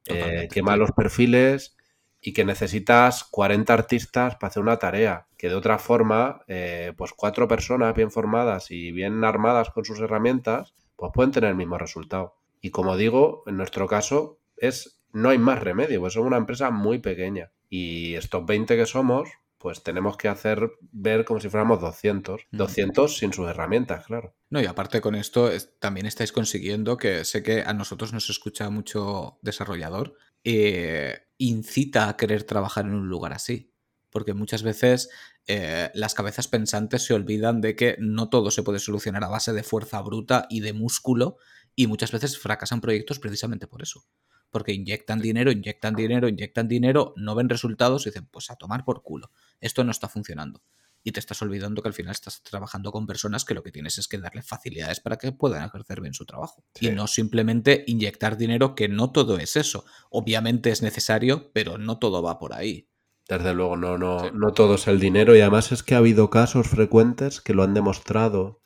Eh, quema los perfiles y que necesitas 40 artistas para hacer una tarea. Que de otra forma, eh, pues cuatro personas bien formadas y bien armadas con sus herramientas, pues pueden tener el mismo resultado. Y como digo, en nuestro caso es no hay más remedio, pues somos una empresa muy pequeña. Y estos 20 que somos, pues tenemos que hacer ver como si fuéramos 200. 200 sin sus herramientas, claro. No, y aparte con esto también estáis consiguiendo que sé que a nosotros nos escucha mucho desarrollador, eh, incita a querer trabajar en un lugar así. Porque muchas veces eh, las cabezas pensantes se olvidan de que no todo se puede solucionar a base de fuerza bruta y de músculo, y muchas veces fracasan proyectos precisamente por eso. Porque inyectan dinero, inyectan dinero, inyectan dinero, no ven resultados y dicen, pues a tomar por culo. Esto no está funcionando. Y te estás olvidando que al final estás trabajando con personas que lo que tienes es que darle facilidades para que puedan ejercer bien su trabajo. Y no simplemente inyectar dinero, que no todo es eso. Obviamente es necesario, pero no todo va por ahí. Desde luego, no, no, no todo es el dinero. Y además es que ha habido casos frecuentes que lo han demostrado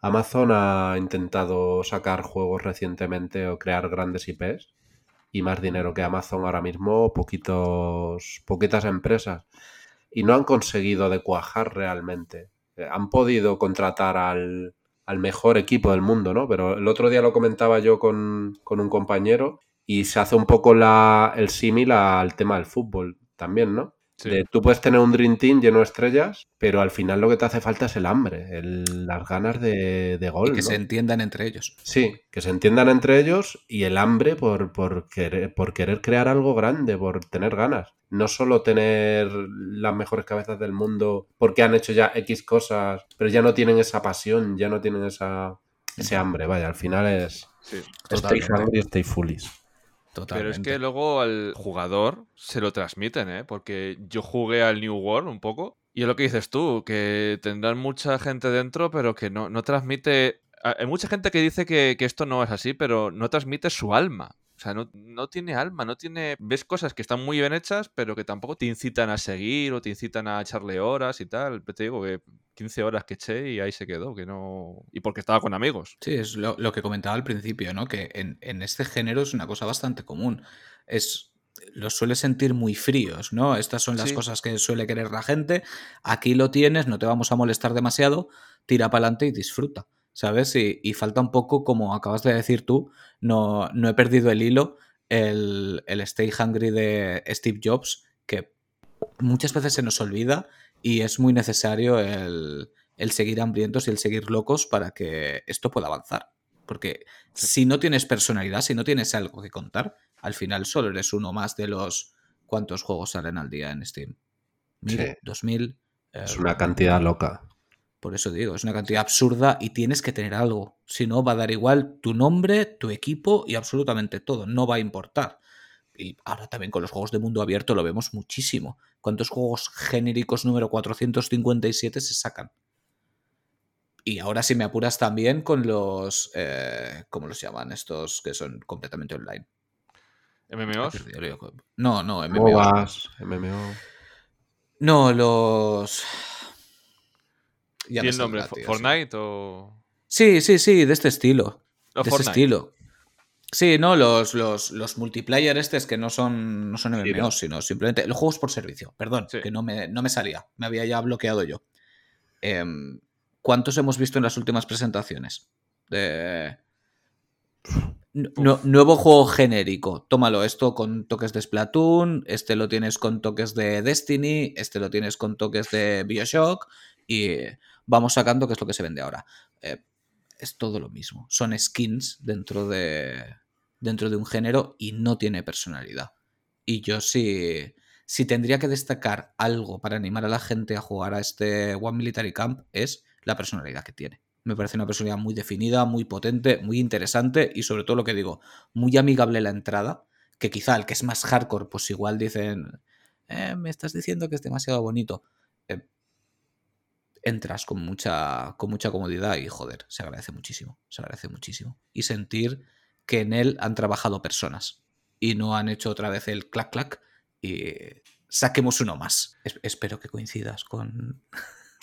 Amazon ha intentado sacar juegos recientemente o crear grandes IPs y más dinero que Amazon ahora mismo, poquitos, poquitas empresas. Y no han conseguido de cuajar realmente. Eh, han podido contratar al, mejor equipo del mundo, ¿no? Pero el otro día lo comentaba yo con, un compañero y se hace un poco la, el símil al tema del fútbol también, ¿no? De, tú puedes tener un Dream Team lleno de estrellas, pero al final lo que te hace falta es el hambre, las ganas de, de gol. que se entiendan entre ellos. Sí, que se entiendan entre ellos y el hambre por, por, querer, por querer crear algo grande, por tener ganas. No solo tener las mejores cabezas del mundo porque han hecho ya X cosas, pero ya no tienen esa pasión, ya no tienen esa, ese hambre. Vaya, al final es sí, stay hungry, stay foolish. Pero es que luego al jugador se lo transmiten, ¿eh? Porque yo jugué al New World un poco y es lo que dices tú, que tendrán mucha gente dentro, pero que no, no transmite... Hay mucha gente que dice que, que esto no es así, pero no transmite su alma. O sea, no, no, tiene alma, no tiene. Ves cosas que están muy bien hechas, pero que tampoco te incitan a seguir o te incitan a echarle horas y tal. Te digo que 15 horas que eché y ahí se quedó, que no. Y porque estaba con amigos. Sí, es lo, que comentaba al principio, ¿no? Que en, este género es una cosa bastante común. Es. Los suele sentir muy fríos, ¿no? Estas son las cosas que suele querer la gente. Aquí lo tienes, no te vamos a molestar demasiado, tira para adelante y disfruta. ¿Sabes? Y, falta un poco, como acabas de decir tú, no, no he perdido el hilo, el, Stay Hungry de Steve Jobs, que muchas veces se nos olvida y es muy necesario el, seguir hambrientos y el seguir locos para que esto pueda avanzar. Porque si no tienes personalidad, si no tienes algo que contar, al final solo eres uno más de los cuántos juegos salen al día en Steam. ¿Mil? ¿Dos mil? Es una cantidad loca. Por eso digo, es una cantidad absurda y tienes que tener algo. Si no, va a dar igual tu nombre, tu equipo y absolutamente todo. No va a importar. Y ahora también con los juegos de mundo abierto lo vemos muchísimo. ¿Cuántos juegos genéricos número 457 se sacan? Y ahora si me apuras también con los... Eh, ¿Cómo los llaman estos que son completamente online? ¿MMOs? No, no, MMOs. MMO. No, los... ¿Y el nombre? ¿Fortnite o...? Sí, sí, sí, de este estilo. de este estilo. Sí, no, los, los, multiplayer estos que no son, no son MMOs, sino simplemente los juegos por servicio. Perdón, que no me, no me salía. Me había ya bloqueado yo. Em, ¿Cuántos hemos visto en las últimas presentaciones? De... nuevo juego genérico. Tómalo, esto con toques de Splatoon, este lo tienes con toques de Destiny, este lo tienes con toques de Bioshock y vamos sacando qué es lo que se vende ahora. Eh, es todo lo mismo. Son skins dentro de, dentro de un género y no tiene personalidad. Y yo sí, si tendría que destacar algo para animar a la gente a jugar a este One Military Camp es la personalidad que tiene. Me parece una personalidad muy definida, muy potente, muy interesante y sobre todo lo que digo, muy amigable la entrada, que quizá el que es más hardcore, pues igual dicen, eh, me estás diciendo que es demasiado bonito entras con mucha, con mucha comodidad y joder, se agradece muchísimo, se agradece muchísimo. Y sentir que en él han trabajado personas y no han hecho otra vez el clac clac y saquemos uno más. espero que coincidas con...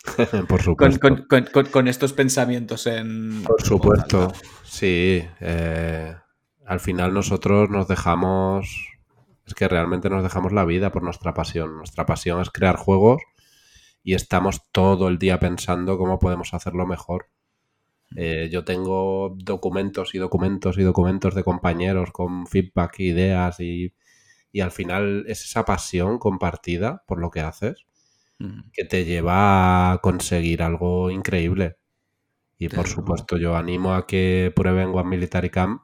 Por supuesto. Con, estos pensamientos en... Por supuesto, sí. Eh, al final nosotros nos dejamos... Es que realmente nos dejamos la vida por nuestra pasión. Nuestra pasión es crear juegos y estamos todo el día pensando cómo podemos hacerlo mejor. Eh, yo tengo documentos y documentos y documentos de compañeros con feedback, ideas y, y al final es esa pasión compartida por lo que haces que te lleva a conseguir algo increíble. Y por supuesto yo animo a que prueben One Military Camp.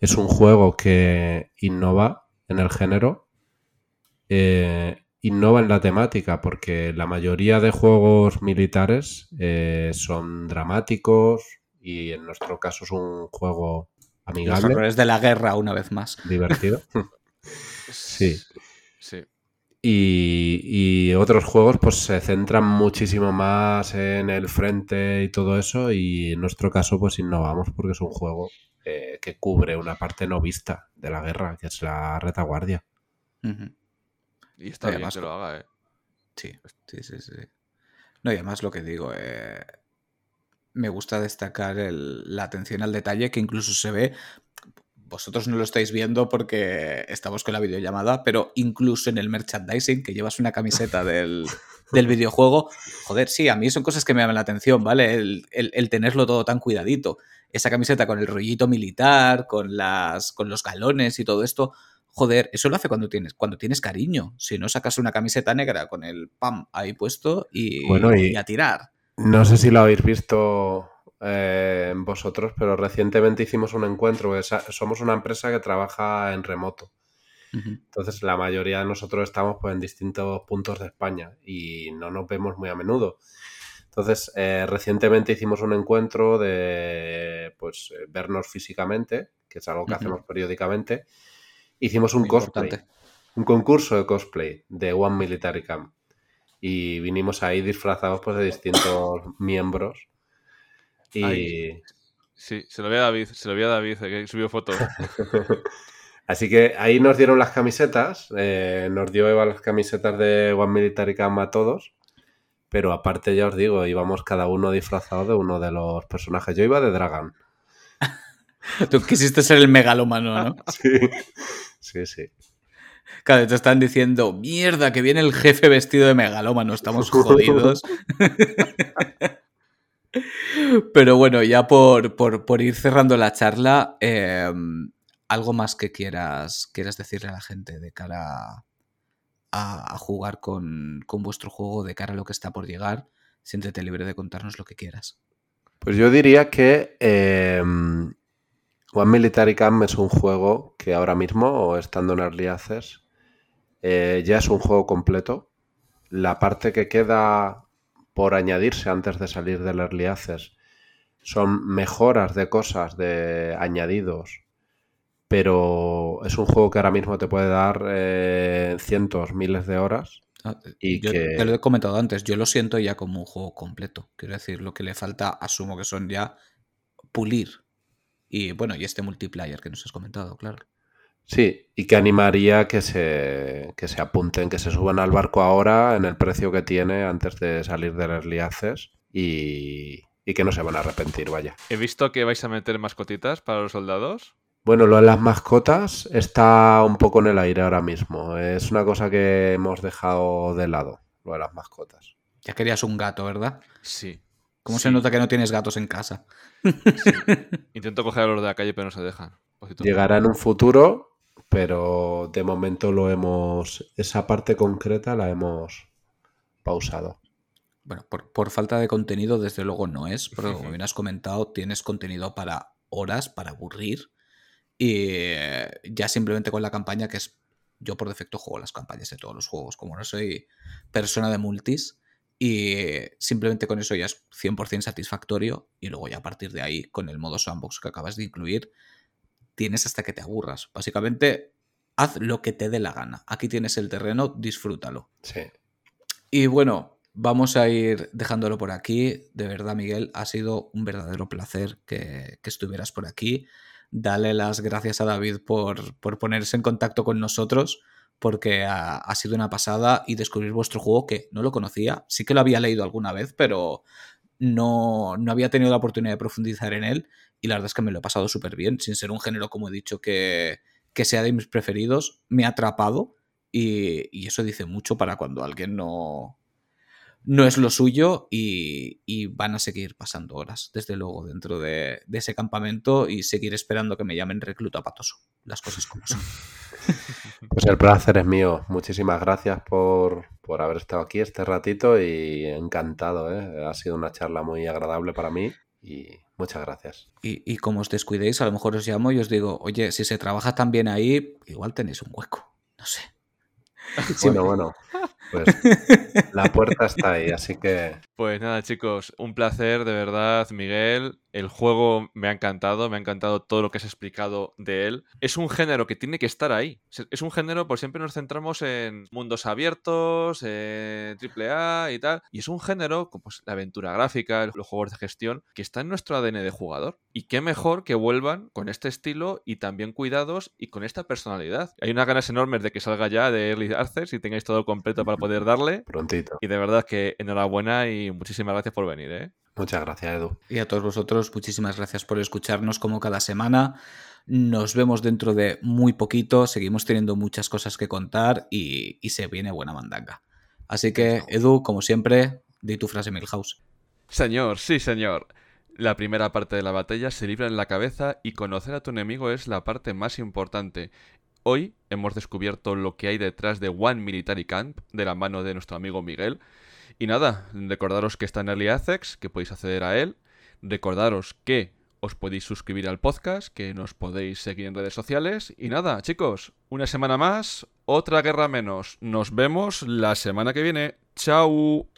Es un juego que innova en el género. Eh, innova en la temática, porque la mayoría de juegos militares eh, son dramáticos y en nuestro caso es un juego amigable. Los de la guerra, una vez más. Divertido. sí. Sí. Y, y, otros juegos pues se centran muchísimo más en el frente y todo eso y en nuestro caso pues innovamos porque es un juego eh, que cubre una parte no vista de la guerra, que es la retaguardia. Y está bien que lo haga, ¿eh? Sí, sí, sí, sí. No, y además lo que digo, eh, me gusta destacar la atención al detalle que incluso se ve. Vosotros no lo estáis viendo porque estamos con la videollamada, pero incluso en el merchandising, que llevas una camiseta del, videojuego, joder, sí, a mí son cosas que me llaman la atención, ¿vale? El, el, tenerlo todo tan cuidadito. Esa camiseta con el rollito militar, con, las, con los galones y todo esto, joder, eso lo hace cuando tienes, cuando tienes cariño. Si no, sacas una camiseta negra con el pam ahí puesto y, Bueno, y- y a tirar. No sé si lo habéis visto eh, vosotros, pero recientemente hicimos un encuentro. Somos una empresa que trabaja en remoto. Entonces, la mayoría de nosotros estamos pues, en distintos puntos de España y no nos vemos muy a menudo. Entonces, eh, recientemente hicimos un encuentro de pues eh, vernos físicamente, que es algo que hacemos periódicamente. Hicimos un Muy cosplay, importante. un concurso de cosplay de One Military Camp. Y vinimos ahí disfrazados pues, de distintos miembros. Y Ay. Sí, se lo vi a David, se lo vi a David, que subió fotos. Así que ahí nos dieron las camisetas, eh, nos dio Eva las camisetas de One Military Camp a todos, pero aparte ya os digo, íbamos cada uno disfrazado de uno de los personajes. Yo iba de Dragon. Tú quisiste ser el megalómano, ¿no? Sí, sí, sí. Claro, te están diciendo, mierda, que viene el jefe vestido de megalómano, estamos jodidos. Pero bueno, ya por, por- por ir cerrando la charla, eh, algo más que quieras, quieras decirle a la gente de cara a, a jugar con, con vuestro juego, de cara a lo que está por llegar, siéntete libre de contarnos lo que quieras. Pues yo diría que eh, One Military Camp es un juego que ahora mismo, o estando en Early Access, eh, ya es un juego completo. La parte que queda por añadirse antes de salir del Early Access son mejoras de cosas, de añadidos, pero es un juego que ahora mismo te puede dar eh, cientos, miles de horas. Ah, Y yo que- te lo he comentado antes, yo lo siento ya como un juego completo. Quiero decir, lo que le falta, asumo que son ya pulir. Y bueno, y este multiplayer que nos has comentado, claro. Sí, y que animaría que se, que se apunten, que se suban al barco ahora en el precio que tiene antes de salir del Early Access y, y que no se van a arrepentir, vaya. He visto que vais a meter mascotitas para los soldados. Bueno, lo de las mascotas está un poco en el aire ahora mismo. Es una cosa que hemos dejado de lado, lo de las mascotas. Ya querías un gato, ¿verdad? Sí. ¿Cómo Sí, se nota que no tienes gatos en casa? Intento coger a los de la calle, pero no se dejan. Llegará en un futuro, pero de momento lo hemos. Esa parte concreta la hemos pausado. Bueno, por, por falta de contenido, desde luego no es, pero como bien has comentado, tienes contenido para horas, para aburrir. Y eh, ya simplemente con la campaña, que es. Yo por defecto juego las campañas de todos los juegos, como no soy persona de multis. Y simplemente con eso ya es 100% satisfactorio. Y luego ya a partir de ahí, con el modo sandbox que acabas de incluir, tienes hasta que te aburras. Básicamente, haz lo que te dé la gana. Aquí tienes el terreno, disfrútalo. Sí. Y bueno, vamos a ir dejándolo por aquí. De verdad, Miguel, ha sido un verdadero placer que, que estuvieras por aquí. Dale las gracias a David por, por ponerse en contacto con nosotros, porque ha, sido una pasada y descubrir vuestro juego que no lo conocía. Sí que lo había leído alguna vez, pero no, no había tenido la oportunidad de profundizar en él. Y la verdad es que me lo he pasado súper bien, sin ser un género, como he dicho, que, que sea de mis preferidos. Me ha atrapado y, y eso dice mucho para cuando alguien no, no es lo suyo y, y van a seguir pasando horas, desde luego, dentro de, de ese campamento y seguir esperando que me llamen recluta patoso. Las cosas como son. Pues el placer es mío. Muchísimas gracias por, por haber estado aquí este ratito y encantado. ¿eh? Ha sido una charla muy agradable para mí y muchas gracias. Y, y como os descuidéis, a lo mejor os llamo y os digo, oye, si se trabaja tan bien ahí, igual tenéis un hueco. No sé. Sí, Bueno, bueno, pues la puerta está ahí, así que Pues nada, chicos, un placer, de verdad, Miguel. El juego me ha encantado, me ha encantado todo lo que has explicado de él. Es un género que tiene que estar ahí. Es un género, por siempre nos centramos en mundos abiertos, en AAA y tal. Y es un género, como pues, la aventura gráfica, los juegos de gestión, que está en nuestro ADN de jugador. Y qué mejor que vuelvan con este estilo y también cuidados y con esta personalidad. Hay unas ganas enormes de que salga ya de Early Access y tengáis todo completo para poder darle. prontito. Y de verdad que enhorabuena y muchísimas gracias por venir, ¿eh? Muchas gracias, Edu. Y a todos vosotros, muchísimas gracias por escucharnos como cada semana. Nos vemos dentro de muy poquito. Seguimos teniendo muchas cosas que contar y, y se viene buena mandanga. Así que, Edu, como siempre, di tu frase Milhouse. Señor, sí, señor. La primera parte de la batalla se libra en la cabeza y conocer a tu enemigo es la parte más importante. Hoy hemos descubierto lo que hay detrás de One Military Camp de la mano de nuestro amigo Miguel. Y nada, recordaros que está en Early Access, que podéis acceder a él. Recordaros que os podéis suscribir al podcast, que nos podéis seguir en redes sociales. Y nada, chicos, una semana más, otra guerra menos. Nos vemos la semana que viene. ¡Chao!